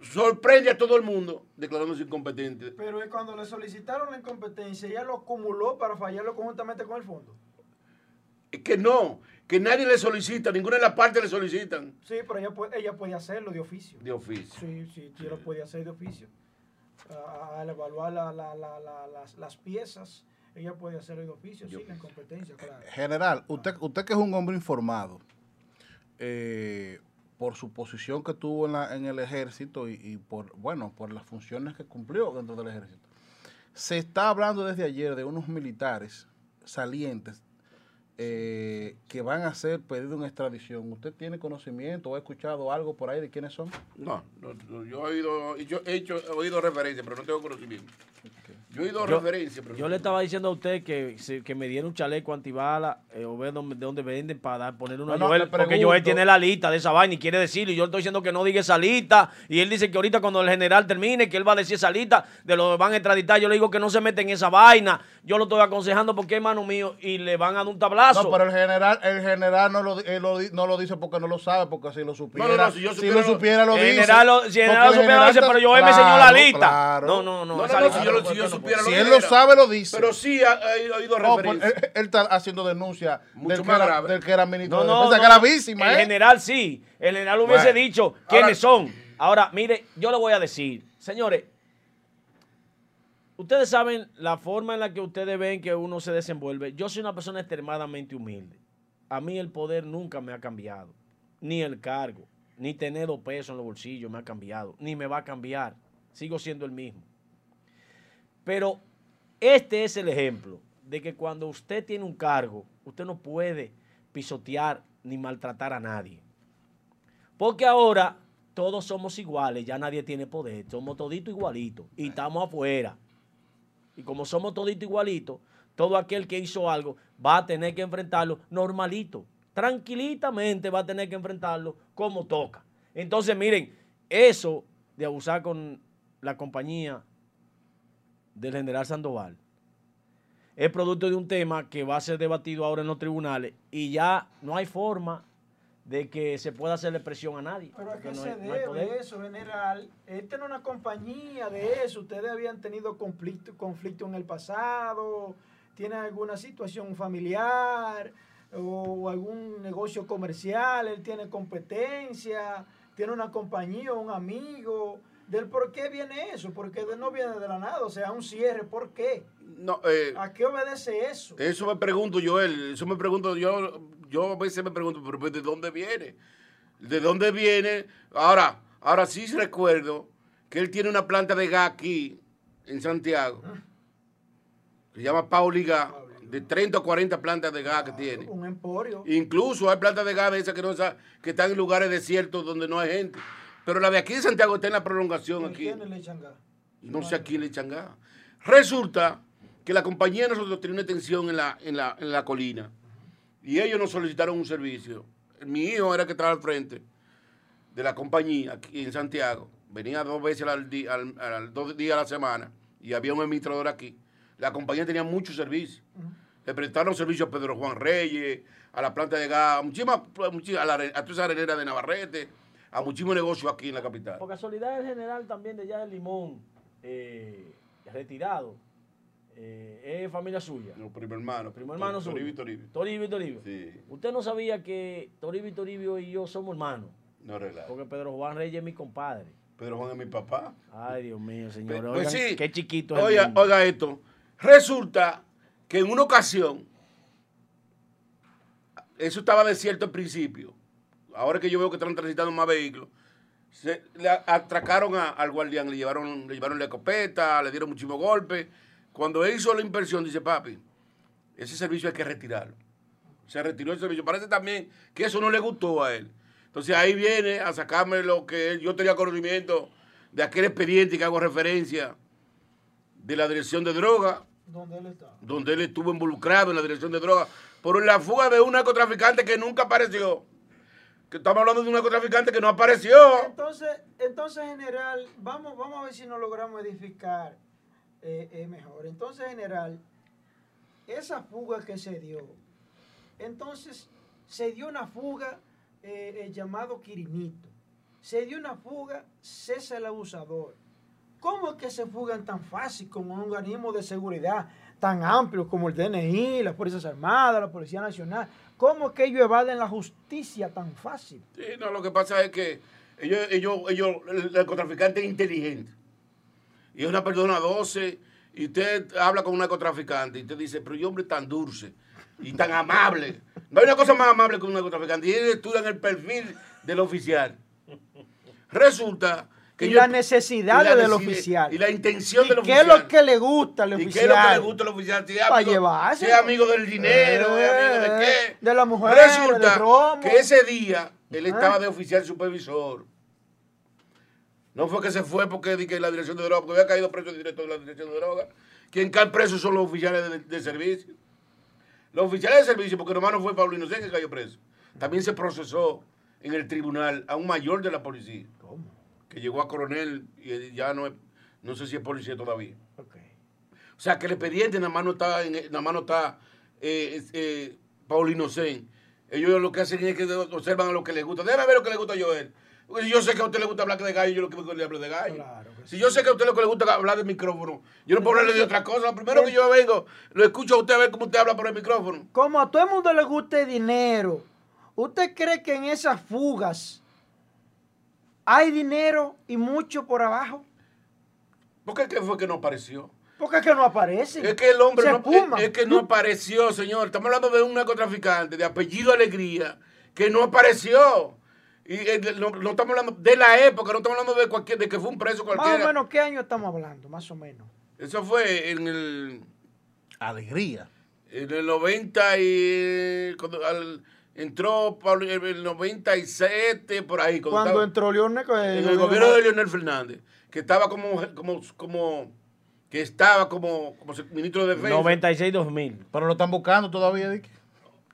sorprende a todo el mundo declarándose incompetente. Pero cuando le solicitaron la incompetencia, ella lo acumuló para fallarlo conjuntamente con el fondo. Es que no, que nadie le solicita, ninguna de las partes le solicitan. Sí, pero ella puede, ella puede hacerlo de oficio. De oficio. Sí, sí, ella lo puede hacer de oficio. Al evaluar las piezas ella puede hacer el oficio, sí, en competencia, claro. General, usted, usted que es un hombre informado, eh, por su posición que tuvo en, la, en el ejército y, por, bueno, por las funciones que cumplió dentro del ejército, se está hablando desde ayer de unos militares salientes eh, que van a ser pedidos en extradición. ¿Usted tiene conocimiento o ha escuchado algo por ahí de quiénes son? No, yo he oído, yo he, hecho, he oído referencias, pero no tengo conocimiento. Yo he ido a referencia. yo le estaba diciendo a usted que, que me diera un chaleco antibala eh, o ver dónde, de dónde venden para dar, poner una Joel, porque Joel tiene la lista de esa vaina y quiere decirlo. Y yo le estoy diciendo que no diga esa lista. Y él dice que ahorita cuando el general termine, que él va a decir esa lista de lo que van a extraditar. Yo le digo que no se mete en esa vaina. Yo lo estoy aconsejando porque es hermano mío y le van a dar un tablazo. No, pero el general, el general no lo, no lo dice porque no lo sabe, porque si lo supiera, no, no, si, yo supiera, si lo supiera, lo, dice. General si el general lo supiera, lo dice, pero Joel me enseñó la lista. No, no, no. si yo, si él lo sabe, lo dice. Pero sí ha, oído no, pues, él, está haciendo denuncia del, que era, del que era ministro no, de gravísima. El ¿eh? general sí. El general hubiese dicho quiénes son. Ahora, mire, yo le voy a decir, señores, ustedes saben la forma en la que ustedes ven que uno se desenvuelve. Yo soy una persona extremadamente humilde. A mí el poder nunca me ha cambiado, ni el cargo, ni tener dos pesos en los bolsillos me ha cambiado, ni me va a cambiar. Sigo siendo el mismo. Pero este es el ejemplo de que cuando usted tiene un cargo, usted no puede pisotear ni maltratar a nadie. Porque ahora todos somos iguales, ya nadie tiene poder, somos toditos igualitos y estamos afuera. Y como somos toditos igualitos, todo aquel que hizo algo va a tener que enfrentarlo normalito, tranquilitamente va a tener que enfrentarlo como toca. Entonces, miren, eso de abusar con la compañía del general Sandoval es producto de un tema que va a ser debatido ahora en los tribunales y ya no hay forma de que se pueda hacerle presión a nadie. Pero es que no se hay- no debe poder. eso, general. Este no es una compañía de eso. Ustedes habían tenido conflicto, conflicto en el pasado, tienen alguna situación familiar o algún negocio comercial, él tiene competencia, tiene una compañía, un amigo. ¿Del por qué viene eso? Porque de- no viene de la nada, o sea, un cierre, ¿por qué? No, eh, ¿A qué obedece eso? Eso me pregunto yo, él, eso me pregunto yo, yo a veces me pregunto, pero pues, ¿de dónde viene? ¿De dónde viene? Ahora, ahora sí recuerdo que él tiene una planta de gas aquí, en Santiago, que se llama Pauli Gas, de 30 o 40 plantas de gas que tiene. Un emporio. Incluso hay plantas de gas de esas que, no, que están en lugares desiertos donde no hay gente. Pero la de aquí de Santiago está en la prolongación ¿A aquí. No sé a quién le echan gas. Resulta que la compañía de nosotros tenía una extensión en la, en, la, en la colina y ellos nos solicitaron un servicio. Mi hijo era el que estaba al frente de la compañía aquí en Santiago. Venía dos veces al, di- al- al- dos días a la semana y había un administrador aquí. La compañía tenía muchos servicios. Le prestaron servicio a Pedro Juan Reyes, a la planta de gas, a, muchísimas, muchísimas- a, la, a toda esa arenera de Navarrete, a muchísimos negocios aquí en la capital. Por casualidad el general también de allá de Limón, eh, retirado, eh, es familia suya. No, primo hermano. Primo hermano suyo. Toribio y Toribio. Toribio y Toribio. Sí. Usted no sabía que Toribio y Toribio y yo somos hermanos. No relaja. Porque Pedro Juan Reyes es mi compadre. Pedro Juan es mi papá. Ay, Dios mío, señor. pues Oigan, sí. qué chiquito es Oiga, oiga esto. Resulta que en una ocasión, eso estaba desierto al principio. Ahora que yo veo que están transitando más vehículos, se, le atracaron a- al guardián, le llevaron, le llevaron la escopeta, le dieron muchísimos golpes. Cuando él hizo la inversión, dice, papi, ese servicio hay que retirarlo. Se retiró el servicio. Parece también que eso no le gustó a él. Entonces ahí viene a sacarme lo que él- yo tenía conocimiento de aquel expediente que hago referencia de la dirección de droga, ¿Dónde él está? donde él estuvo involucrado en la dirección de droga, por la fuga de un narcotraficante que nunca apareció. Que estamos hablando de un narcotraficante que no apareció. Entonces, entonces general, vamos, vamos a ver si nos logramos edificar eh, eh, mejor. Entonces, general, esa fuga que se dio, entonces se dio una fuga eh, llamado Quirinito. Se dio una fuga César el abusador. ¿Cómo es que se fugan tan fácil con un organismo de seguridad tan amplio como el DNI, las Fuerzas Armadas, la Policía Nacional? ¿Cómo que ellos evaden la justicia tan fácil? Sí, no, lo que pasa es que ellos, ellos, ellos, el narcotraficante es inteligente. Y es una persona 12, y usted habla con un narcotraficante, y usted dice, pero yo hombre tan dulce y tan amable. No hay una cosa más amable que un narcotraficante. Y ellos estudian el perfil del oficial. Resulta que y ellos- las necesidades y la del necesi- oficial. Y la intención ¿Y del qué oficial. es lo que le gusta al ¿Y oficial? qué es lo que le gusta al oficial? Si es Pa' amigo, llevárselo. si es amigo del dinero, es amigo de Eh, qué. de la mujer, Resulta del que ese día él Ah. estaba de oficial supervisor. No fue que se fue porque di que la dirección de droga, porque había caído preso el director de la dirección de droga. Quien cae preso son los oficiales de, de servicio. Los oficiales de servicio, porque nomás no fue Pablo Inocente que cayó preso. También se procesó en el tribunal a un mayor de la policía. Que llegó a coronel y ya no es, no sé si es policía todavía. O sea, que el expediente nada más no está, en, nada más no está eh, eh, Paulino Sen. Ellos lo que hacen es que observan a lo que les gusta. Déjame ver lo que le gusta a Joel. Porque si yo sé que a usted le gusta hablar de gallo, yo lo que le hablo de gallo. Claro si sí. yo sé que a usted lo que le gusta hablar de micrófono, yo no puedo hablarle de otra cosa. Lo primero que yo vengo, lo escucho a usted a ver cómo usted habla por el micrófono. Como a todo el mundo le gusta el dinero, ¿usted cree que en esas fugas hay dinero y mucho por abajo? ¿Por qué, qué fue que no apareció? Porque es que no aparece. Es que el hombre Se no, es, es que no apareció, señor. Estamos hablando de un narcotraficante de apellido Alegría que no apareció. Y eh, no, no estamos hablando de la época, no estamos hablando de cualquier, de que fue un preso Más cualquiera. o menos, ¿qué año estamos hablando? Más o menos. Eso fue en el, Alegría. en el 90 y cuando al- entró Pablo en el 97 por ahí cuando, Cuando estaba- entró Leonel, en el gobierno de Leonel Fernández, que estaba como como como que estaba como, como ministro de defensa. 96-2000. Pero lo están buscando todavía, Dick.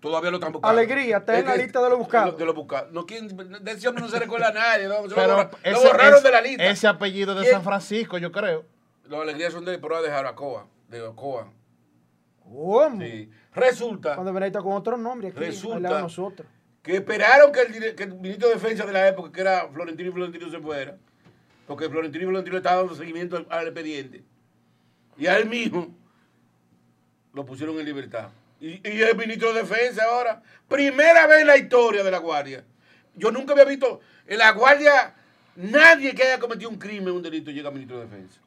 Todavía lo están buscando. Alegría, está en Es la que- lista de los buscados. De los buscados. No, ¿quién? De ese hombre no se recuerda a nadie. ¿no? Se lo, Pero borra- lo ese- borraron ese- de la lista. Ese apellido de ¿Quién? San Francisco, yo creo. Las alegrías son de prueba de Jaracoa. De Ocoa. ¿Cómo? Sí. Resulta Cuando con otro nombre aquí, Resulta- nosotros. que esperaron que el, dire- que el ministro de Defensa de la época, que era Florentino y Florentino, se fuera. Porque Florentino y Florentino le estaban dando seguimiento al, al expediente. Y a él mismo lo pusieron en libertad. Y, y el ministro de Defensa ahora. Primera vez en la historia de la Guardia. Yo nunca había visto en la Guardia nadie que haya cometido un crimen, un delito, llega ministro de Defensa.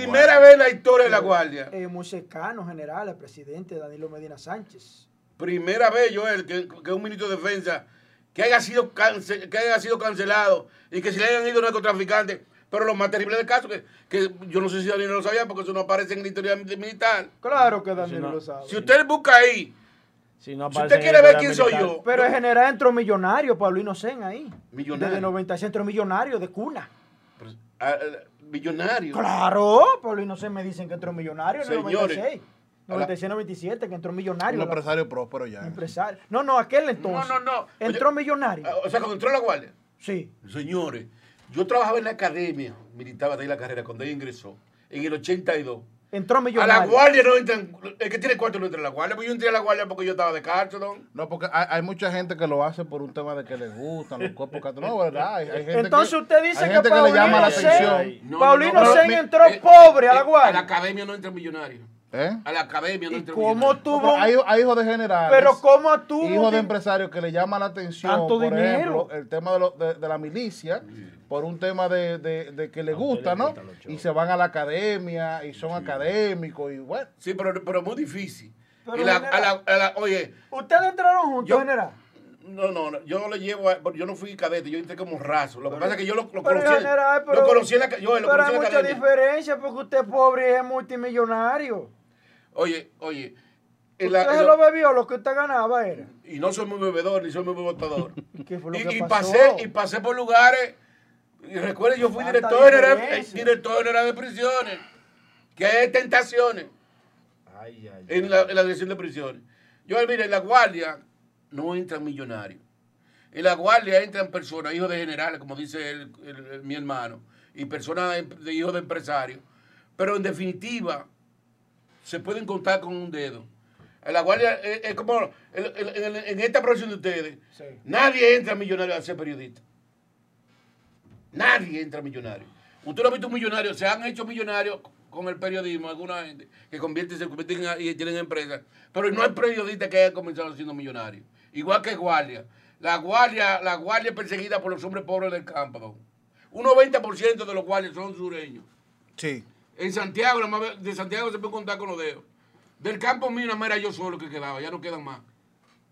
Primera vez en la historia de la Guardia. Eh, muy cercano, general, al presidente Danilo Medina Sánchez. primera vez, Joel, que, que un ministro de defensa que haya sido cance- que haya sido cancelado y que se le hayan ido narcotraficantes. Pero lo más terrible del caso, que, que yo no sé si Daniel lo sabía, porque eso no aparece en la historia militar. Claro que Danilo no- lo sabe. Si usted busca ahí, Si, no si aparece usted quiere ver quién soy yo, Pero en general entró millonario, Pablo Inocen ahí. Millonario. Desde 96 entró millonario de cuna. ah, ah, millonario. Claro, Pablo Inocen me dicen que entró millonario en el Señores, 96. a la- 96, 97, que entró millonario. Un la- empresario próspero ya. empresario. No, no, aquel entonces. No, no, no. Entró Oye, millonario. Ah, O sea, cuando entró la guardia. Sí. Señores, yo trabajaba en la academia, militaba ahí la carrera cuando ella ingresó, en el 82. Entró A millonario. la guardia no entran, el que tiene cuarto no entra a la guardia, pues yo entré a la guardia porque yo estaba de cárcel. No, porque hay, hay mucha gente que lo hace por un tema de que les gustan los cuerpos cat- No, ¿verdad? Hay, hay gente Entonces que, usted dice hay que gente que le Paulino llama la atención. No, Paulino no, Sen entró eh, pobre a la eh, guardia. A la academia no entra millonario. ¿Eh? A la academia no ¿Y cómo tuvo hay, hay hijos de generales. Pero cómo tuvo Hijos de empresarios que le llama la atención, Tanto por dinero. ejemplo, el tema de, lo- de- de la milicia, por un tema de, de- de que le gusta, ¿no? Y se van a la academia y son académicos y bueno. Sí, pero, pero es muy difícil. Pero Y la- general- a la- a la- oye, Ustedes entraron juntos, Yo- general. no, no, no, yo le llevo, a- yo no fui cadete, yo entré como raso. Lo que pasa es que yo lo, lo conocí, general, pero, lo conocí en la, yo lo pero conocí hay en la mucha academia. diferencia porque usted es pobre y es multimillonario. Oye, oye, en Usted la- en lo bebió, lo que usted ganaba era. y no soy muy bebedor ni soy muy botador. ¿Y qué fue lo y, que y pasó? pasé y pasé por lugares y recuerden yo fui director general, director general de prisiones. Que hay tentaciones Ay, ay, en la, en la dirección de prisiones. Yo mire en la guardia no entran millonarios en la guardia entran personas hijos de generales como dice el- el- el- mi hermano y personas de, de hijos de empresarios. Pero en definitiva se pueden contar con un dedo en la guardia es, es como en, en- en- en esta profesión de ustedes Sí. Nadie entra millonario a ser periodista. Nadie entra millonario. Usted no ha visto millonario, se han hecho millonarios con el periodismo, alguna gente que convierte, se convierten en- y tienen empresas, pero no hay periodista que haya comenzado siendo millonario. Igual que guardia. La guardia, la guardia es perseguida por los hombres pobres del campo. Un 90% de los guardias son sureños. Sí. En Santiago, nada más de Santiago se puede contar con los dedos. Del campo mío, nada más era yo solo que quedaba, ya no quedan más.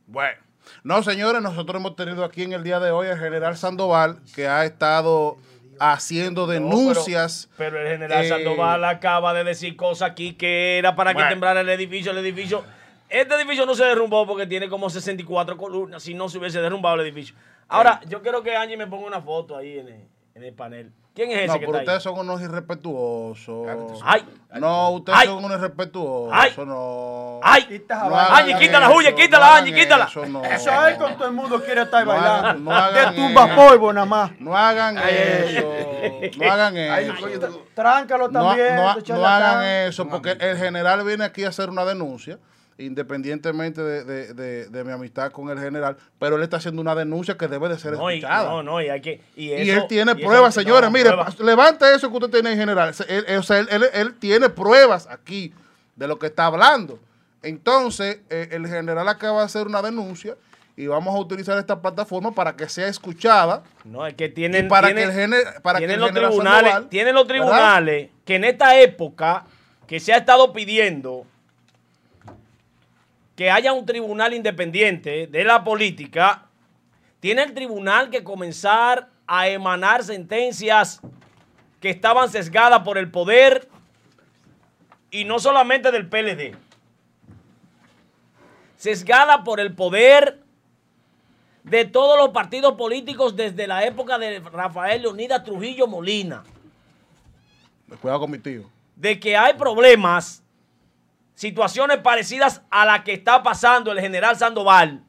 Bueno. No, señores, nosotros hemos tenido aquí en el día de hoy al general Sandoval, que ha estado haciendo denuncias. No, pero, pero el general eh, Sandoval acaba de decir cosas aquí que era para Bueno. que temblara el edificio. El edificio. Este edificio no se derrumbó porque tiene como 64 columnas. Si no se hubiese derrumbado el edificio. Ahora, yo quiero que Angie me ponga una foto ahí en el, en el panel. ¿Quién es ese No, que pero está ahí? ustedes son unos irrespetuosos. Ay, No, ustedes Ay. son unos irrespetuosos. Ay. no. ay. No Angie, quítala, eso, Huye, no quítala, Angie, quítala. Eso no. Eso es con todo el mundo quiere estar No bailando. hagan- no hagan de tumba eso. polvo nada más. No hagan eso. No hagan Ay, eso. Tráncalo también. no- hagan eso, porque el general viene aquí a hacer una denuncia, independientemente de, de- de- de mi amistad con el general, pero él está haciendo una denuncia que debe de ser No, y, escuchada. no, no, y hay que. Y, él tiene y eso- pruebas, no, señores. Mire, pruebas. levante eso que usted tiene en general. Él- él- o sea, él, él- tiene pruebas aquí de lo que está hablando. Entonces, eh, el general acaba de hacer una denuncia y vamos a utilizar esta plataforma para que sea escuchada. No, es que tienen, para tienen- que el género, para que el los tribunales, Sandoval, tienen los ¿verdad? tribunales que en esta época que se ha estado pidiendo que haya un tribunal independiente de la política, tiene el tribunal que comenzar a emanar sentencias que estaban sesgadas por el poder y no solamente del PLD, sesgada por el poder de todos los partidos políticos desde la época de Rafael Leonidas Trujillo Molina, Cuidado con mi tío. de que hay problemas, situaciones parecidas a la que está pasando el general Sandoval,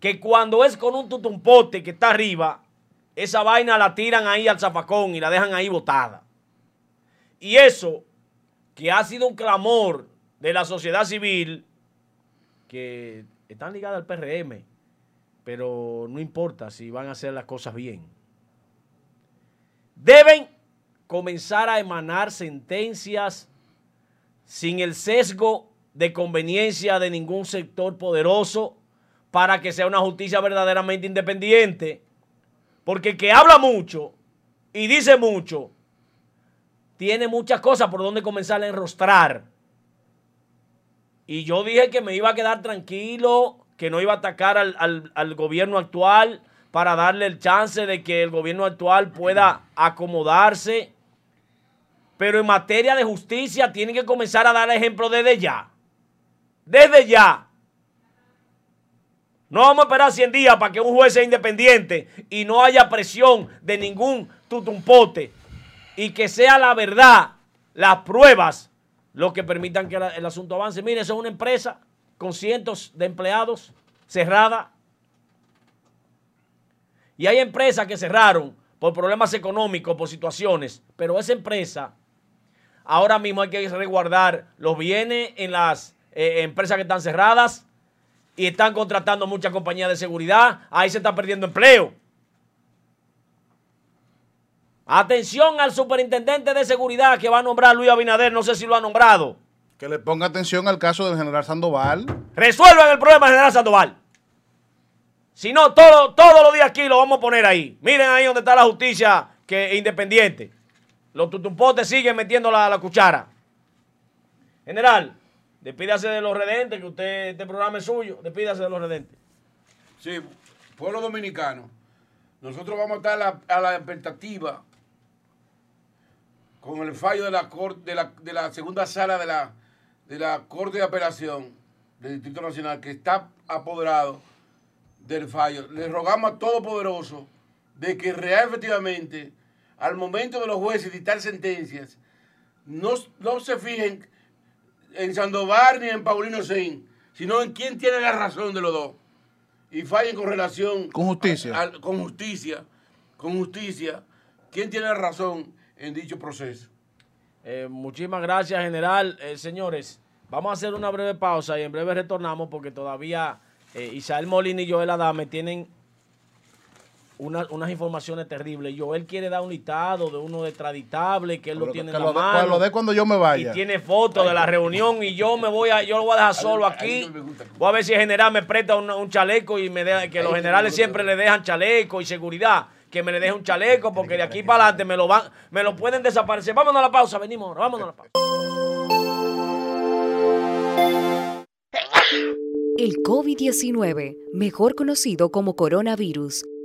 que cuando es con un tutumpote que está arriba, esa vaina la tiran ahí al zafacón y la dejan ahí botada. Y eso, que ha sido un clamor de la sociedad civil, que están ligadas al PRM, pero no importa si van a hacer las cosas bien. Deben comenzar a emanar sentencias sin el sesgo de conveniencia de ningún sector poderoso para que sea una justicia verdaderamente independiente. Porque el que habla mucho y dice mucho, tiene muchas cosas por donde comenzar a enrostrar. Y yo dije que me iba a quedar tranquilo, que no iba a atacar al, al- al gobierno actual para darle el chance de que el gobierno actual pueda acomodarse. Pero en materia de justicia tienen que comenzar a dar ejemplo desde ya. Desde ya. No vamos a esperar 100 días para que un juez sea independiente y no haya presión de ningún tutumpote y que sea la verdad, las pruebas, lo que permitan que el asunto avance. Mire, eso es una empresa con cientos de empleados cerrada. Y hay empresas que cerraron por problemas económicos, por situaciones, pero esa empresa, ahora mismo hay que resguardar los bienes en las eh, empresas que están cerradas y están contratando muchas compañías de seguridad, ahí se está perdiendo empleo. Atención al superintendente de seguridad que va a nombrar Luis Abinader, no sé si lo ha nombrado. Que le ponga atención al caso del general Sandoval. Resuelvan el problema, general Sandoval. Si no, todo- todos los días aquí lo vamos a poner ahí. Miren ahí donde está la justicia que independiente. Los tutumpotes siguen metiendo la, la cuchara. General, despídase de los redentes, que usted, este programa es suyo. Despídase de los redentes. Sí, pueblo dominicano, nosotros vamos a estar a la, a la expectativa con el fallo de la, cor- de la, de la segunda sala de la, de la Corte de Apelación del Distrito Nacional, que está apoderado del fallo. Le rogamos a Todopoderoso de que real efectivamente, al momento de los jueces dictar sentencias, no, no se fijen en Sandoval ni en Paulino Sein, sino en quién tiene la razón de los dos. Y fallen con relación. Con justicia. a- con justicia. Con justicia. ¿Quién tiene la razón en dicho proceso? Eh, muchísimas gracias, general. Eh, señores, vamos a hacer una breve pausa y en breve retornamos porque todavía eh, Isael Molina y Joel Adame tienen una- unas informaciones terribles. Joel quiere dar un listado de uno de traditable que él lo tiene lo en la dé- mano. lo dé cuando yo me vaya. Y tiene fotos de la reunión y yo me voy a, yo lo voy a dejar solo aquí. Voy a ver si el general me presta un, un chaleco y me deja, que los generales siempre le dejan chaleco y seguridad. Que me le deje un chaleco porque de aquí para adelante me lo van, me lo pueden desaparecer. Vámonos a la pausa, venimos ahora, vámonos a la pausa. El COVID-19, mejor conocido como coronavirus,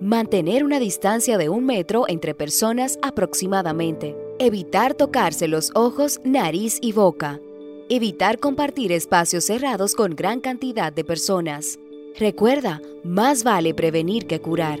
Mantener una distancia de un metro entre personas aproximadamente. Evitar tocarse los ojos, nariz y boca. Evitar compartir espacios cerrados con gran cantidad de personas. Recuerda, más vale prevenir que curar.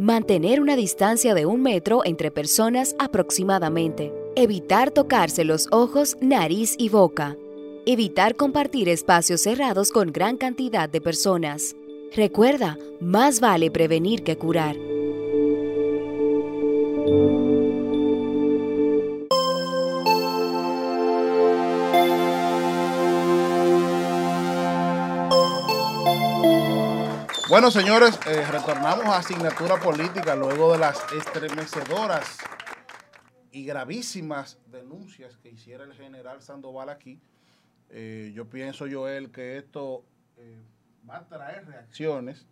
Mantener una distancia de un metro entre personas aproximadamente. Evitar tocarse los ojos, nariz y boca. Evitar compartir espacios cerrados con gran cantidad de personas. Recuerda, más vale prevenir que curar. Bueno, señores, eh, retornamos a asignatura política luego de las estremecedoras y gravísimas denuncias que hiciera el general Sandoval aquí. Eh, yo pienso, Joel, que esto eh, va a traer reacciones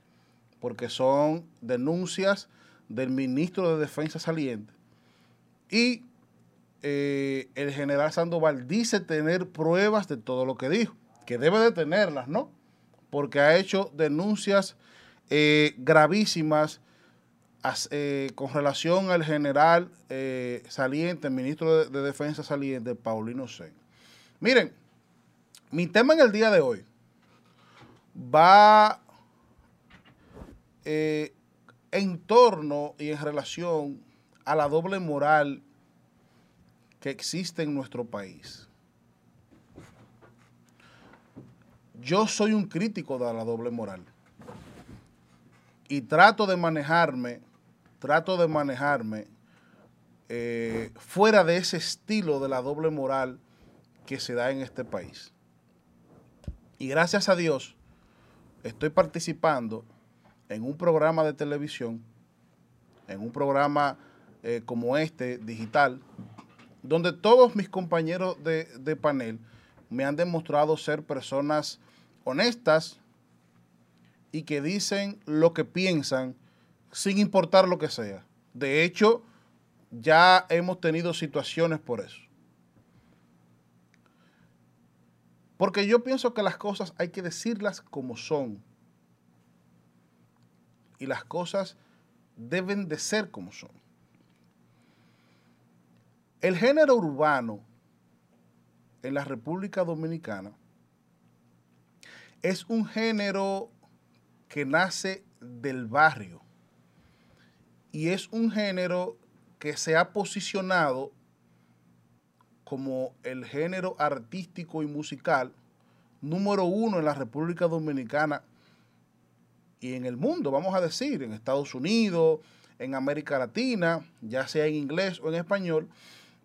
porque son denuncias del ministro de Defensa saliente. Y el general Sandoval dice tener pruebas de todo lo que dijo, que debe de tenerlas, ¿no? Porque ha hecho denuncias eh, gravísimas eh, con relación al general eh, saliente, ministro de, Defensa saliente, Paulino C. Miren, mi tema en el día de hoy va en torno y en relación a la doble moral que existe en nuestro país. Yo soy un crítico de la doble moral y trato de manejarme, trato de manejarme eh, fuera de ese estilo de la doble moral que se da en este país. Y gracias a Dios estoy participando en un programa de televisión, en un programa eh, como este, digital, donde todos mis compañeros de, de panel me han demostrado ser personas honestas, y que dicen lo que piensan sin importar lo que sea. De hecho, ya hemos tenido situaciones por eso. Porque yo pienso que las cosas hay que decirlas como son. Y las cosas deben de ser como son. El género urbano en la República Dominicana es un género que nace del barrio. Y es un género que se ha posicionado como el género artístico y musical número uno en la República Dominicana y en el mundo, vamos a decir, en Estados Unidos, en América Latina, ya sea en inglés o en español,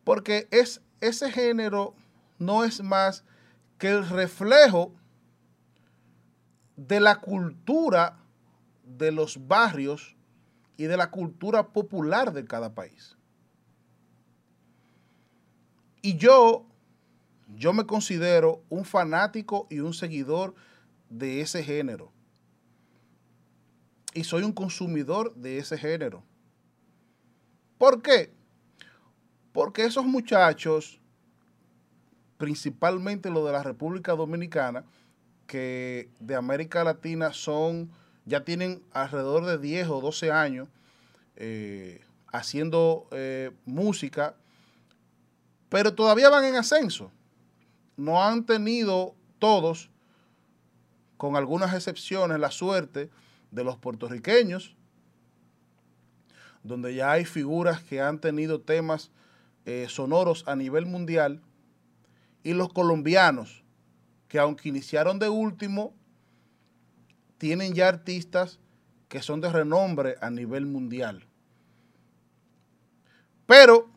porque es, ese género no es más que el reflejo de la cultura de los barrios y de la cultura popular de cada país. Y yo, yo me considero un fanático y un seguidor de ese género. Y soy un consumidor de ese género. ¿Por qué? Porque esos muchachos, principalmente los de la República Dominicana, que de América Latina son, ya tienen alrededor de 10 o 12 años eh, haciendo eh, música, pero todavía van en ascenso. No han tenido todos, con algunas excepciones, la suerte de los puertorriqueños, donde ya hay figuras que han tenido temas eh, sonoros a nivel mundial, y los colombianos, que aunque iniciaron de último, tienen ya artistas que son de renombre a nivel mundial. Pero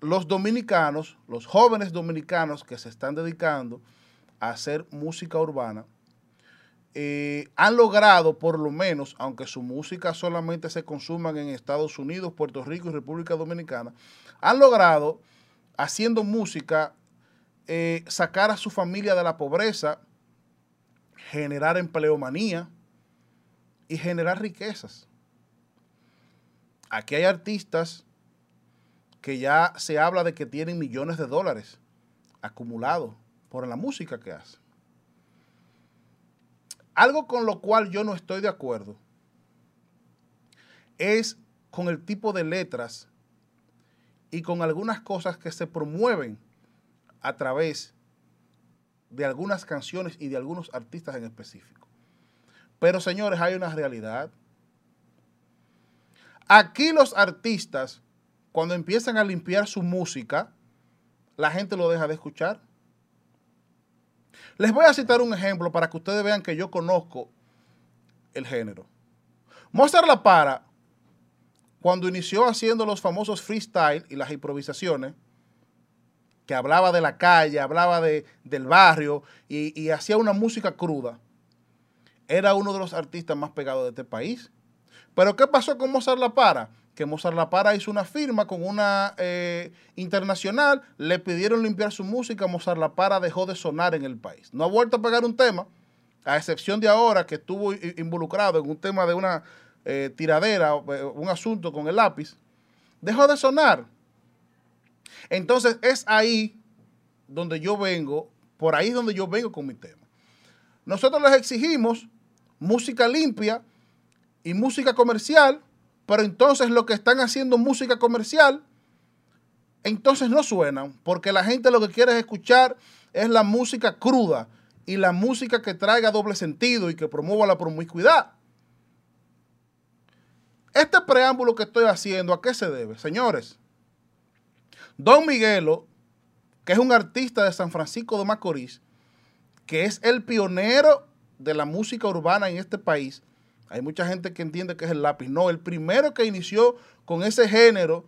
los dominicanos, los jóvenes dominicanos que se están dedicando a hacer música urbana, eh, han logrado por lo menos, aunque su música solamente se consuma en Estados Unidos, Puerto Rico y República Dominicana, han logrado, haciendo música eh, sacar a su familia de la pobreza, generar empleomanía y generar riquezas. Aquí hay artistas que ya se habla de que tienen millones de dólares acumulados por la música que hacen. Algo con lo cual yo no estoy de acuerdo es con el tipo de letras y con algunas cosas que se promueven a través de algunas canciones y de algunos artistas en específico. Pero señores, hay una realidad. Aquí los artistas, cuando empiezan a limpiar su música, la gente lo deja de escuchar. Les voy a citar un ejemplo para que ustedes vean que yo conozco el género. Mozart La Para, cuando inició haciendo los famosos freestyle y las improvisaciones, que hablaba de la calle, hablaba de, del barrio y, hacía una música cruda, era uno de los artistas más pegados de este país. Pero ¿qué pasó con Mozart La Para? Que Mozart La Para hizo una firma con una eh, internacional, le pidieron limpiar su música, Mozart La Para dejó de sonar en el país. No ha vuelto a pegar un tema, a excepción de ahora que estuvo involucrado en un tema de una eh, tiradera, eh, un asunto con el lápiz, dejó de sonar. Entonces es ahí donde yo vengo, por ahí es donde yo vengo con mi tema. Nosotros les exigimos música limpia y música comercial, pero entonces lo que están haciendo música comercial, entonces no suenan, porque la gente lo que quiere es escuchar es la música cruda y la música que traiga doble sentido y que promueva la promiscuidad. Este preámbulo que estoy haciendo, ¿a qué se debe? Señores, Don Miguelo, que es un artista de San Francisco de Macorís, que es el pionero de la música urbana en este país, hay mucha gente que entiende que es el lápiz. No, el primero que inició con ese género,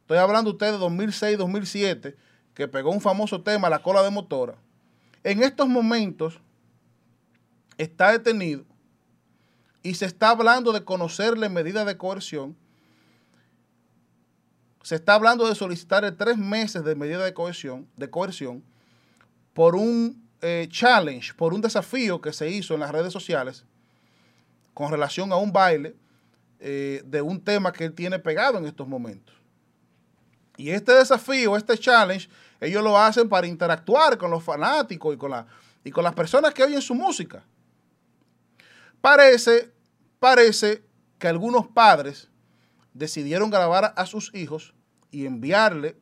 estoy hablando usted de 2006-2007, que pegó un famoso tema, La cola de motora. En estos momentos está detenido y se está hablando de conocerle medidas de coerción. Se está hablando de solicitarle tres meses de medida de coerción, de coerción por un eh, challenge, por un desafío que se hizo en las redes sociales con relación a un baile eh, de un tema que él tiene pegado en estos momentos. Y este desafío, este challenge, ellos lo hacen para interactuar con los fanáticos y con, la, y con las personas que oyen su música. Parece, parece que algunos padres decidieron grabar a sus hijos y enviarle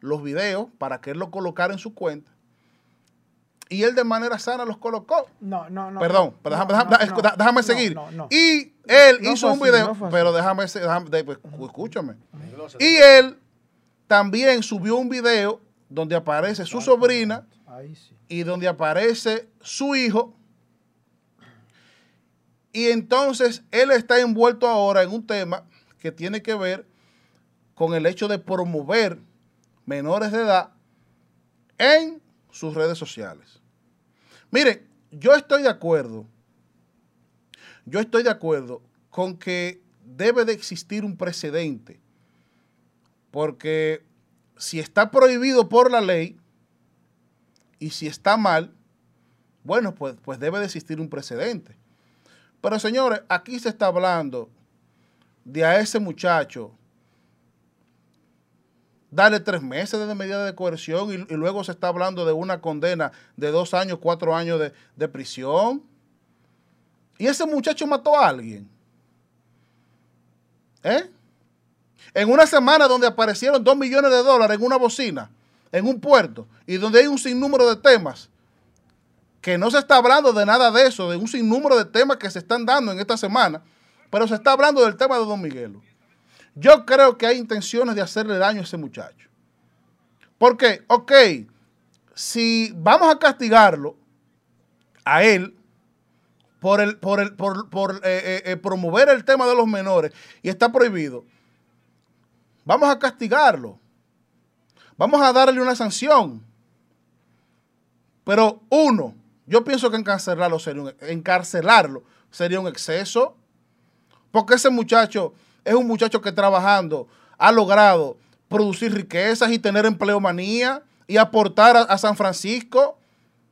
los videos para que él lo colocara en su cuenta y él de manera sana los colocó. No, no, no. Perdón, pero déjame, seguir. Y él hizo un video, pero déjame, déjame pues, escúchame. Y él también subió un video donde aparece su sobrina y donde aparece su hijo. Y entonces él está envuelto ahora en un tema que tiene que ver con el hecho de promover menores de edad en sus redes sociales. Miren, yo estoy de acuerdo, yo estoy de acuerdo con que debe de existir un precedente, porque si está prohibido por la ley y si está mal, bueno, pues, pues debe de existir un precedente. Pero señores, aquí se está hablando de a ese muchacho darle tres meses de medida de coerción y, luego se está hablando de una condena de dos años, cuatro años de, prisión. Y ese muchacho mató a alguien. ¿Eh? En una semana donde aparecieron dos millones de dólares en una bocina, en un puerto, y donde hay un sinnúmero de temas, que no se está hablando de nada de eso, de un sinnúmero de temas que se están dando en esta semana, pero se está hablando del tema de Don Miguelo. Yo creo que hay intenciones de hacerle daño a ese muchacho. Porque, ok, si vamos a castigarlo a él por, el, por, el, por, eh, eh, eh, promover el tema de los menores y está prohibido, vamos a castigarlo. Vamos a darle una sanción. Pero uno, yo pienso que encarcelarlo sería un, encarcelarlo sería un exceso. Porque ese muchacho es un muchacho que trabajando ha logrado producir riquezas y tener empleomanía y aportar a, San Francisco.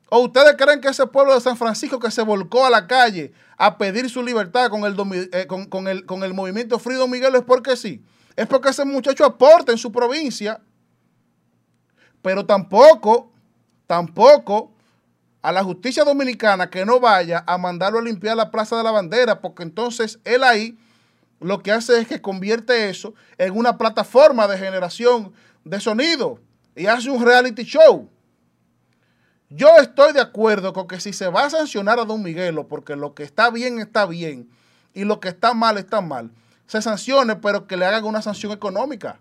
¿O ustedes creen que ese pueblo de San Francisco que se volcó a la calle a pedir su libertad con el, eh, con, el, con el movimiento Freedom Miguel es porque sí? es porque ese muchacho aporta en su provincia. Pero tampoco, tampoco a la justicia dominicana que no vaya a mandarlo a limpiar la Plaza de la Bandera, porque entonces él ahí lo que hace es que convierte eso en una plataforma de generación de sonido y hace un reality show. Yo estoy de acuerdo con que si se va a sancionar a Don Miguelo, porque lo que está bien está bien y lo que está mal está mal, se sancione, pero que le hagan una sanción económica.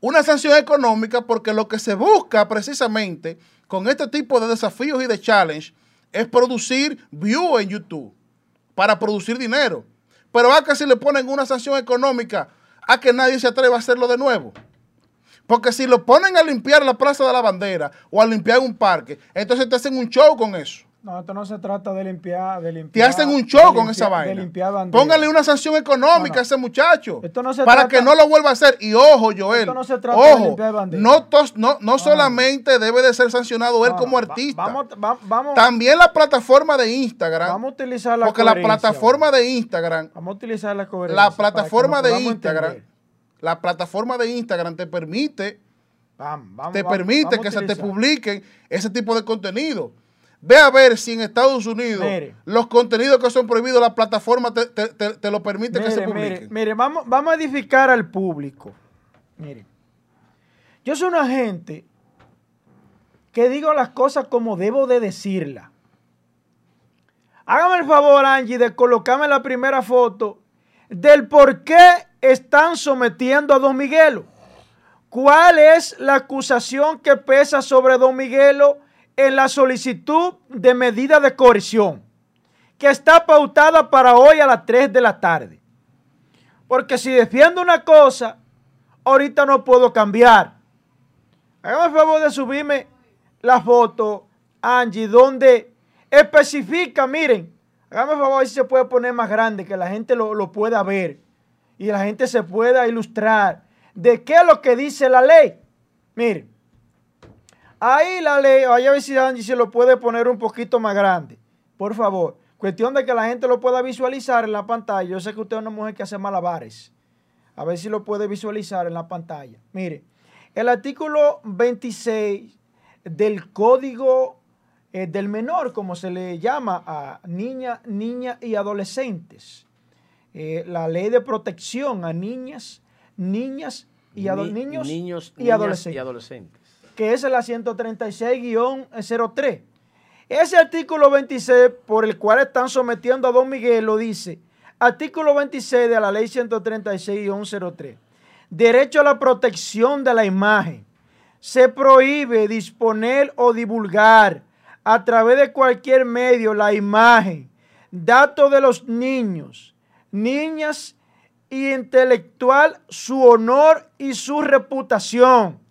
Una sanción económica porque lo que se busca precisamente con este tipo de desafíos y de challenge es producir view en YouTube para producir dinero. Pero a que si le ponen una sanción económica a que nadie se atreva a hacerlo de nuevo. Porque si lo ponen a limpiar la Plaza de la Bandera o a limpiar un parque, entonces te hacen un show con eso. No, esto no se trata de limpiar. De limpiar te hacen un show con esa vaina. Póngale una sanción económica a ese muchacho. para que no lo vuelva a hacer. Y ojo, Joel. Esto no se trata de limpiar No, no, no solamente debe de ser sancionado él como artista. vamos, También la plataforma de Instagram. Vamos a utilizar la Porque la plataforma de Instagram. Vamos a utilizar la coherencia. La plataforma de Instagram. La plataforma de Instagram te permite. te permite que se te publiquen ese tipo de contenido. Ve a ver si en Estados Unidos los contenidos que son prohibidos, la plataforma te, lo permite que se publiquen. Mire, vamos, vamos a edificar al público. Mire, yo soy una gente que digo las cosas como debo de decirlas. Hágame el favor, Angie, de colocarme la primera foto del por qué están sometiendo a Don Miguelo. ¿Cuál es la acusación que pesa sobre Don Miguelo? En la solicitud de medida de coerción que está pautada para hoy a las 3 de la tarde. Porque si defiendo una cosa, ahorita no puedo cambiar. Hágame el favor de subirme la foto, Angie, donde especifica, miren, hágame el favor si se puede poner más grande, que la gente lo, lo pueda ver y la gente se pueda ilustrar de qué es lo que dice la ley. Miren, Ahí la ley, vaya a ver si Angie se lo puede poner un poquito más grande. Por favor. Cuestión de que la gente lo pueda visualizar en la pantalla. Yo sé que usted es una mujer que hace malabares. A ver si lo puede visualizar en la pantalla. Mire, el artículo 26 del Código eh, del Menor, como se le llama a niñas, niñas y adolescentes. Eh, la ley de protección a niñas, niñas y, niños, niños y adolescentes que es la 136-03. Ese artículo 26 por el cual están sometiendo a Don Miguel lo dice, artículo 26 de la ley 136-03, derecho a la protección de la imagen. Se prohíbe disponer o divulgar a través de cualquier medio la imagen, datos de los niños, niñas y intelectual, su honor y su reputación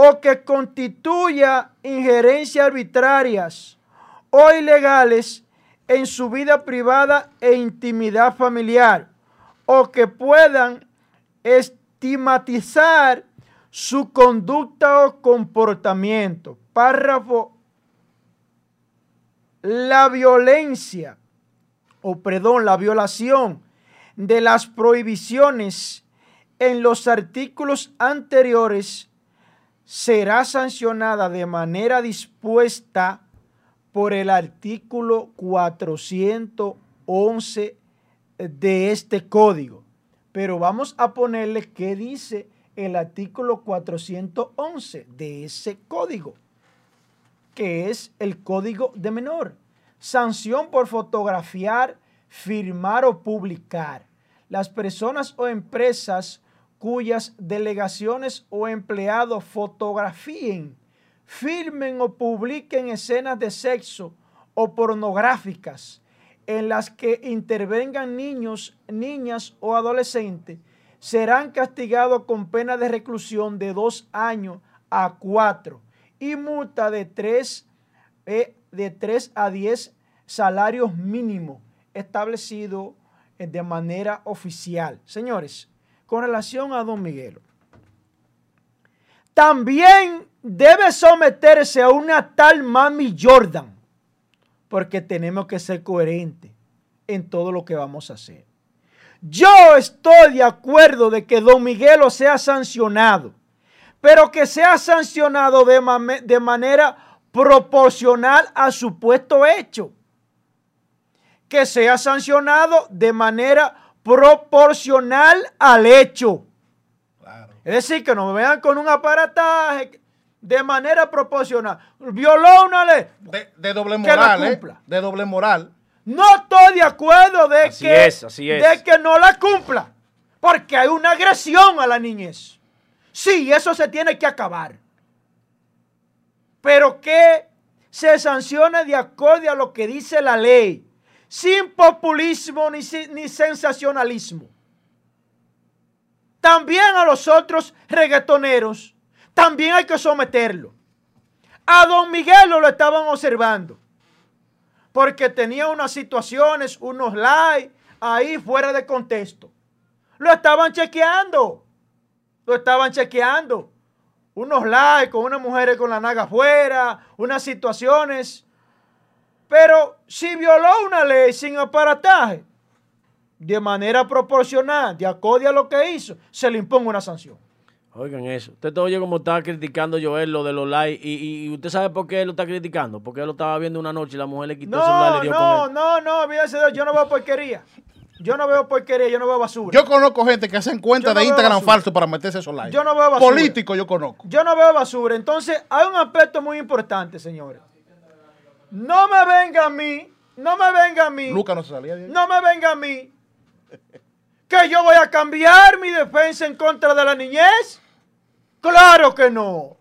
o que constituya injerencias arbitrarias o ilegales en su vida privada e intimidad familiar, o que puedan estigmatizar su conducta o comportamiento. Párrafo. La violencia, o perdón, la violación de las prohibiciones en los artículos anteriores será sancionada de manera dispuesta por el artículo 411 de este código. Pero vamos a ponerle qué dice el artículo 411 de ese código, que es el código de menor. Sanción por fotografiar, firmar o publicar. Las personas o empresas cuyas delegaciones o empleados fotografíen, firmen o publiquen escenas de sexo o pornográficas en las que intervengan niños, niñas o adolescentes, serán castigados con pena de reclusión de dos años a cuatro y multa de tres, eh, de tres a diez salarios mínimos establecidos de manera oficial. Señores, con relación a don Miguelo. También debe someterse a una tal Mami Jordan, porque tenemos que ser coherentes en todo lo que vamos a hacer. Yo estoy de acuerdo de que Don Miguelo sea sancionado, pero que sea sancionado de, de manera proporcional a su puesto hecho. Que sea sancionado de manera proporcional al hecho. Es decir, que no me vean con un aparataje de manera proporcional. Violó una ley. De, doble moral, ¿eh? De doble moral. No estoy de acuerdo de que, de que no la cumpla. Porque hay una agresión a la niñez. Sí, eso se tiene que acabar. Pero que se sancione de acuerdo a lo que dice la ley. Sin populismo ni, ni sensacionalismo. También a los otros reggaetoneros también hay que someterlo. A don Miguel lo estaban observando. Porque tenía unas situaciones, unos likes ahí fuera de contexto. Lo estaban chequeando. Lo estaban chequeando. Unos likes con unas mujeres con la naga afuera, unas situaciones. Pero si violó una ley sin aparataje, de manera proporcional, de acuerdo a lo que hizo, se le imponga una sanción. Oigan eso. Usted todo oye como estaba criticando Joel lo de los likes. Y, usted sabe por qué él lo está criticando. Porque él lo estaba viendo una noche y la mujer le quitó no, el celular y le dio no, con él. No, no, no, yo no veo porquería. Yo no veo porquería, yo no veo basura. Yo conozco gente que hacen cuenta de Instagram falso para meterse esos likes. Yo no veo basura. Político yo conozco. Yo no veo basura. Entonces, hay un aspecto muy importante, señores. No me venga a mí, no me venga a mí. No se salía de No me venga a mí que yo voy a cambiar mi defensa en contra de la niñez. Claro que no.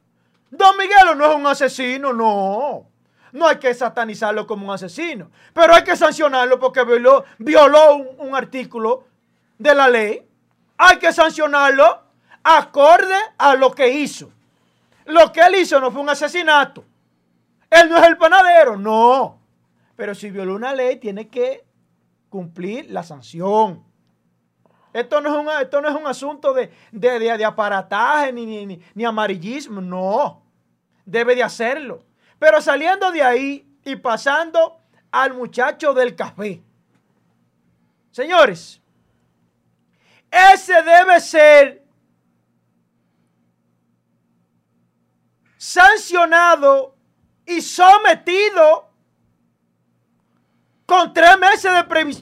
Don Miguelo no es un asesino, no. No hay que satanizarlo como un asesino, pero hay que sancionarlo porque violó, violó un, artículo de la ley. Hay que sancionarlo acorde a lo que hizo. Lo que él hizo no fue un asesinato. Él no es el panadero, no. Pero si violó una ley, tiene que cumplir la sanción. Esto no es un, esto no es un asunto de, de, aparataje ni, ni, amarillismo, no. Debe de hacerlo. Pero saliendo de ahí y pasando al muchacho del café. Señores, ese debe ser sancionado y sometido con tres meses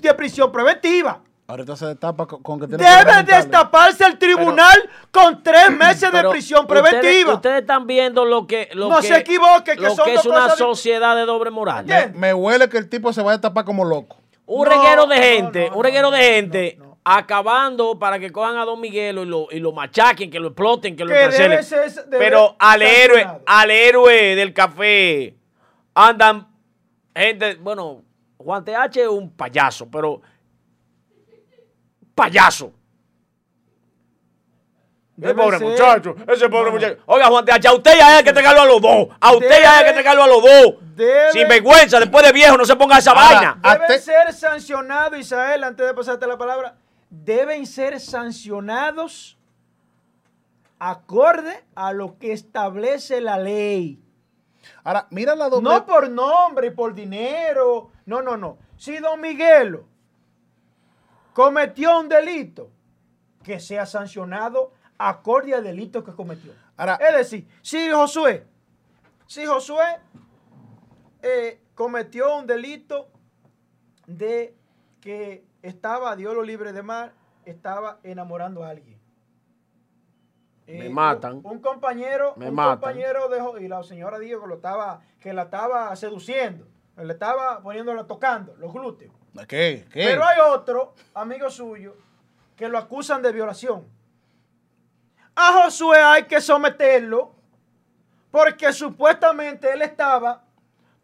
de prisión preventiva. Ahorita se destapa con que tiene Debe destaparse el tribunal con tres meses de prisión preventiva. Ustedes, están viendo lo que. Lo no se equivoque, que, que es una sociedad de doble moral. Me, huele que el tipo se va a destapar como loco. Un reguero de gente, un reguero de gente acabando para que cojan a Don Miguelo y lo, y lo machaquen, que lo exploten, que lo encarcelen. Pero al héroe, al héroe del café andan gente, bueno, Juan TH es un payaso, pero payaso. Ese pobre muchacho, ese pobre muchacho. Oiga, Juan, a usted ya hay que entregarlo a los dos. A usted ya hay que entregarlo a los dos. Sin vergüenza, después de viejo, no se ponga esa vaina. Deben ser sancionados, Israel, antes de pasarte la palabra. Deben ser sancionados acorde a lo que establece la ley. Ahora, mira la doble. No por nombre y por dinero. No, no, no. Si don Miguelo cometió un delito, que sea sancionado acorde al delito que cometió. es decir, si Josué, si Josué eh, cometió un delito de que estaba, Dios lo libre de mar, estaba enamorando a alguien. me eh, matan. Un, compañero, un compañero de, y la señora dijo que lo estaba, que la estaba seduciendo, le estaba poniéndolo tocando los glúteos. ¿Qué? ¿Qué? Pero hay otro amigo suyo que lo acusan de violación. A Josué hay que someterlo porque supuestamente él estaba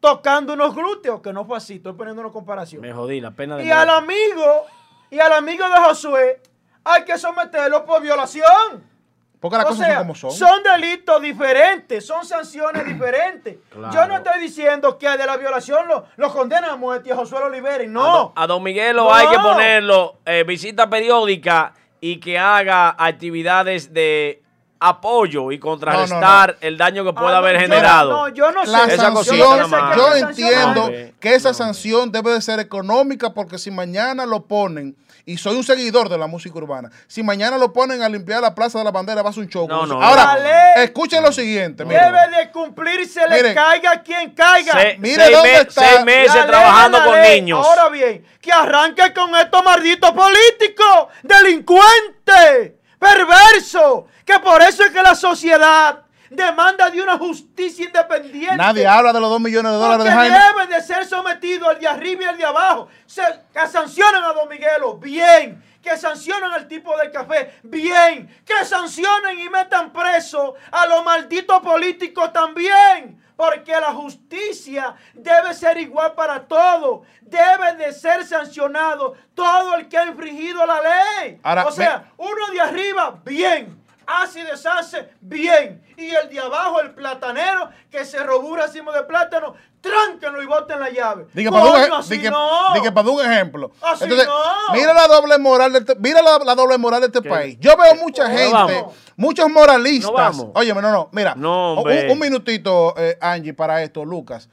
tocando unos glúteos, que no fue así, estoy poniendo una comparación. Me jodí, la pena de Y al amigo, y al amigo de Josué hay que someterlo por violación. Porque las cosas son como son. Son delitos diferentes, son sanciones diferentes. Yo no estoy diciendo que de la violación lo, lo condenan a muerte y a Josué lo liberen. No. A don, Miguelo hay que ponerlo eh, visita periódica y que haga actividades de apoyo y contrarrestar el daño que pueda ah, haber generado. No, yo no sé. La sanción, yo, entiendo que esa sanción debe de ser económica porque si mañana lo ponen y soy un seguidor de la música urbana. Si mañana lo ponen a limpiar la Plaza de la Bandera, va a ser un show. No, no, Ahora, La ley escuchen lo siguiente. miren. Debe de cumplirse, le Miren. caiga a quien caiga. Se- Mire seis, dónde me- está. seis meses La trabajando con ley. niños. Ahora bien, que arranque con estos malditos políticos, delincuentes, perversos, que por eso es que la sociedad demanda de una justicia independiente. Nadie habla de los dos millones de dólares de Jaime. deben de ser sometidos el de arriba y el de abajo. Se- que sancionen a Don Miguelo, bien. Que sancionen al tipo del café, bien. Que sancionen y metan preso a los malditos políticos también. Porque la justicia debe ser igual para todos. Debe de ser sancionado todo el que ha infringido la ley. Ahora, o sea, uno de arriba, bien. Hace y deshace, bien. Y el de abajo, el platanero, que se robó un racimo de plátano, tránquenlo y boten la llave. Diga para un, Coño, así di que- no. para un ejemplo. Así Entonces, no. mira la doble moral de este, mira la, la doble moral de este ¿Qué? país. Yo veo mucha No gente, vamos. Muchos moralistas. No vamos. Óyeme, no, no, mira. No, un, un minutito, eh, Angie, para esto, Lucas.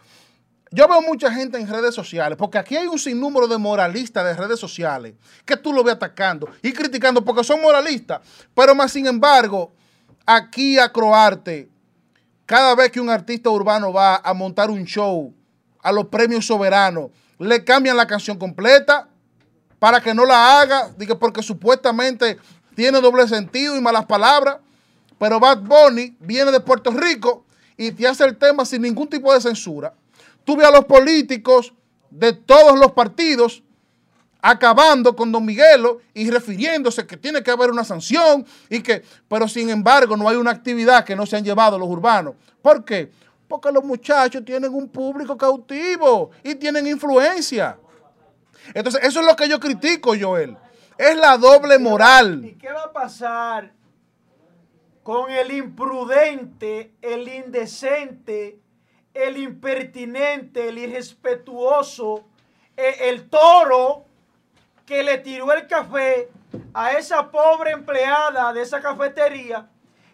Yo veo mucha gente en redes sociales, porque aquí hay un sinnúmero de moralistas de redes sociales que tú lo ves atacando y criticando porque son moralistas. Pero más sin embargo, aquí a Croarte, cada vez que un artista urbano va a montar un show a los premios soberanos, le cambian la canción completa para que no la haga, porque supuestamente tiene doble sentido y malas palabras. Pero Bad Bunny viene de Puerto Rico y te hace el tema sin ningún tipo de censura. Tú ves a los políticos de todos los partidos acabando con Don Miguelo y refiriéndose que tiene que haber una sanción y que, pero sin embargo no hay una actividad que no se han llevado los urbanos. ¿Por qué? Porque los muchachos tienen un público cautivo y tienen influencia. Entonces, eso es lo que yo critico, Joel. Es la doble moral. ¿Y qué va a pasar con el imprudente, el indecente, el impertinente, el irrespetuoso, e- el toro que le tiró el café a esa pobre empleada de esa cafetería?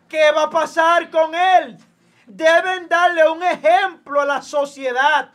¿Qué va a pasar con él? Deben darle un ejemplo a la sociedad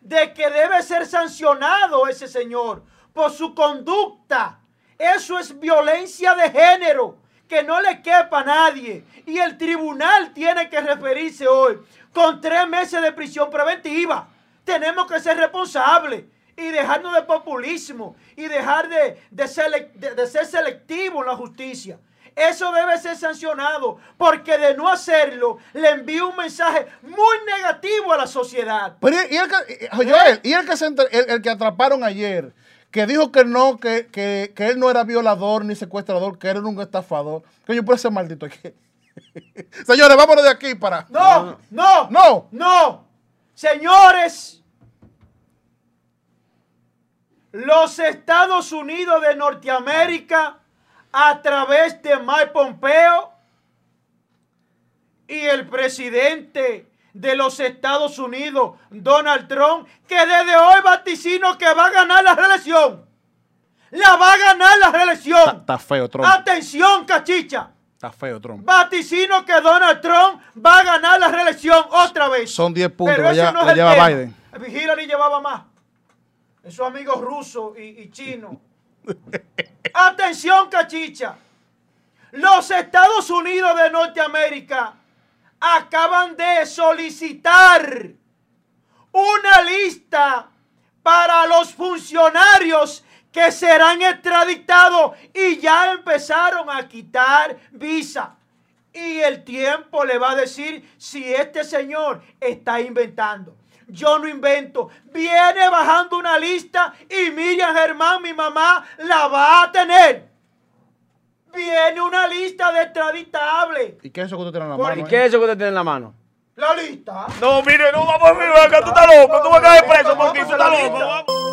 de que debe ser sancionado ese señor por su conducta. Eso es violencia de género, que no le quepa a nadie. Y el tribunal tiene que referirse hoy con tres meses de prisión preventiva. Tenemos que ser responsables y dejarnos de populismo y dejar de, de, selec- de- de ser selectivo en la justicia. Eso debe ser sancionado porque de no hacerlo le envía un mensaje muy negativo a la sociedad. Pero y, el que, y- Joel, y el que, se el que atraparon ayer, que dijo que no, que, que, que él no era violador ni secuestrador, que era un estafador. Que yo puedo ser maldito aquí. Señores, vámonos de aquí para. No, no, No. no. Señores, los Estados Unidos de Norteamérica, a través de Mike Pompeo y el presidente de los Estados Unidos, Donald Trump, que desde hoy vaticino que va a ganar la reelección. La va a ganar la reelección. Está feo, Trump. Atención, cachicha. Está feo, Trump. Vaticino que Donald Trump va a ganar la reelección otra vez. Son 10 puntos Pero que ya- no el lleva tema. Biden. Hillary llevaba más. Esos amigos rusos y, y chinos. Atención, cachicha. Los Estados Unidos de Norteamérica acaban de solicitar una lista para los funcionarios que serán extraditados y ya empezaron a quitar visa. Y el tiempo le va a decir si este señor está inventando. Yo no invento. Viene bajando una lista y Miriam Germán, mi mamá, la va a tener. Viene una lista de extraditables. ¿Y qué es eso que usted tiene en la mano? ¿Y eh? qué es eso que usted tiene en la mano? La lista. No, mire, no, vamos a ver, tú estás loco, tú vas a caer preso por ti, tú estás loco.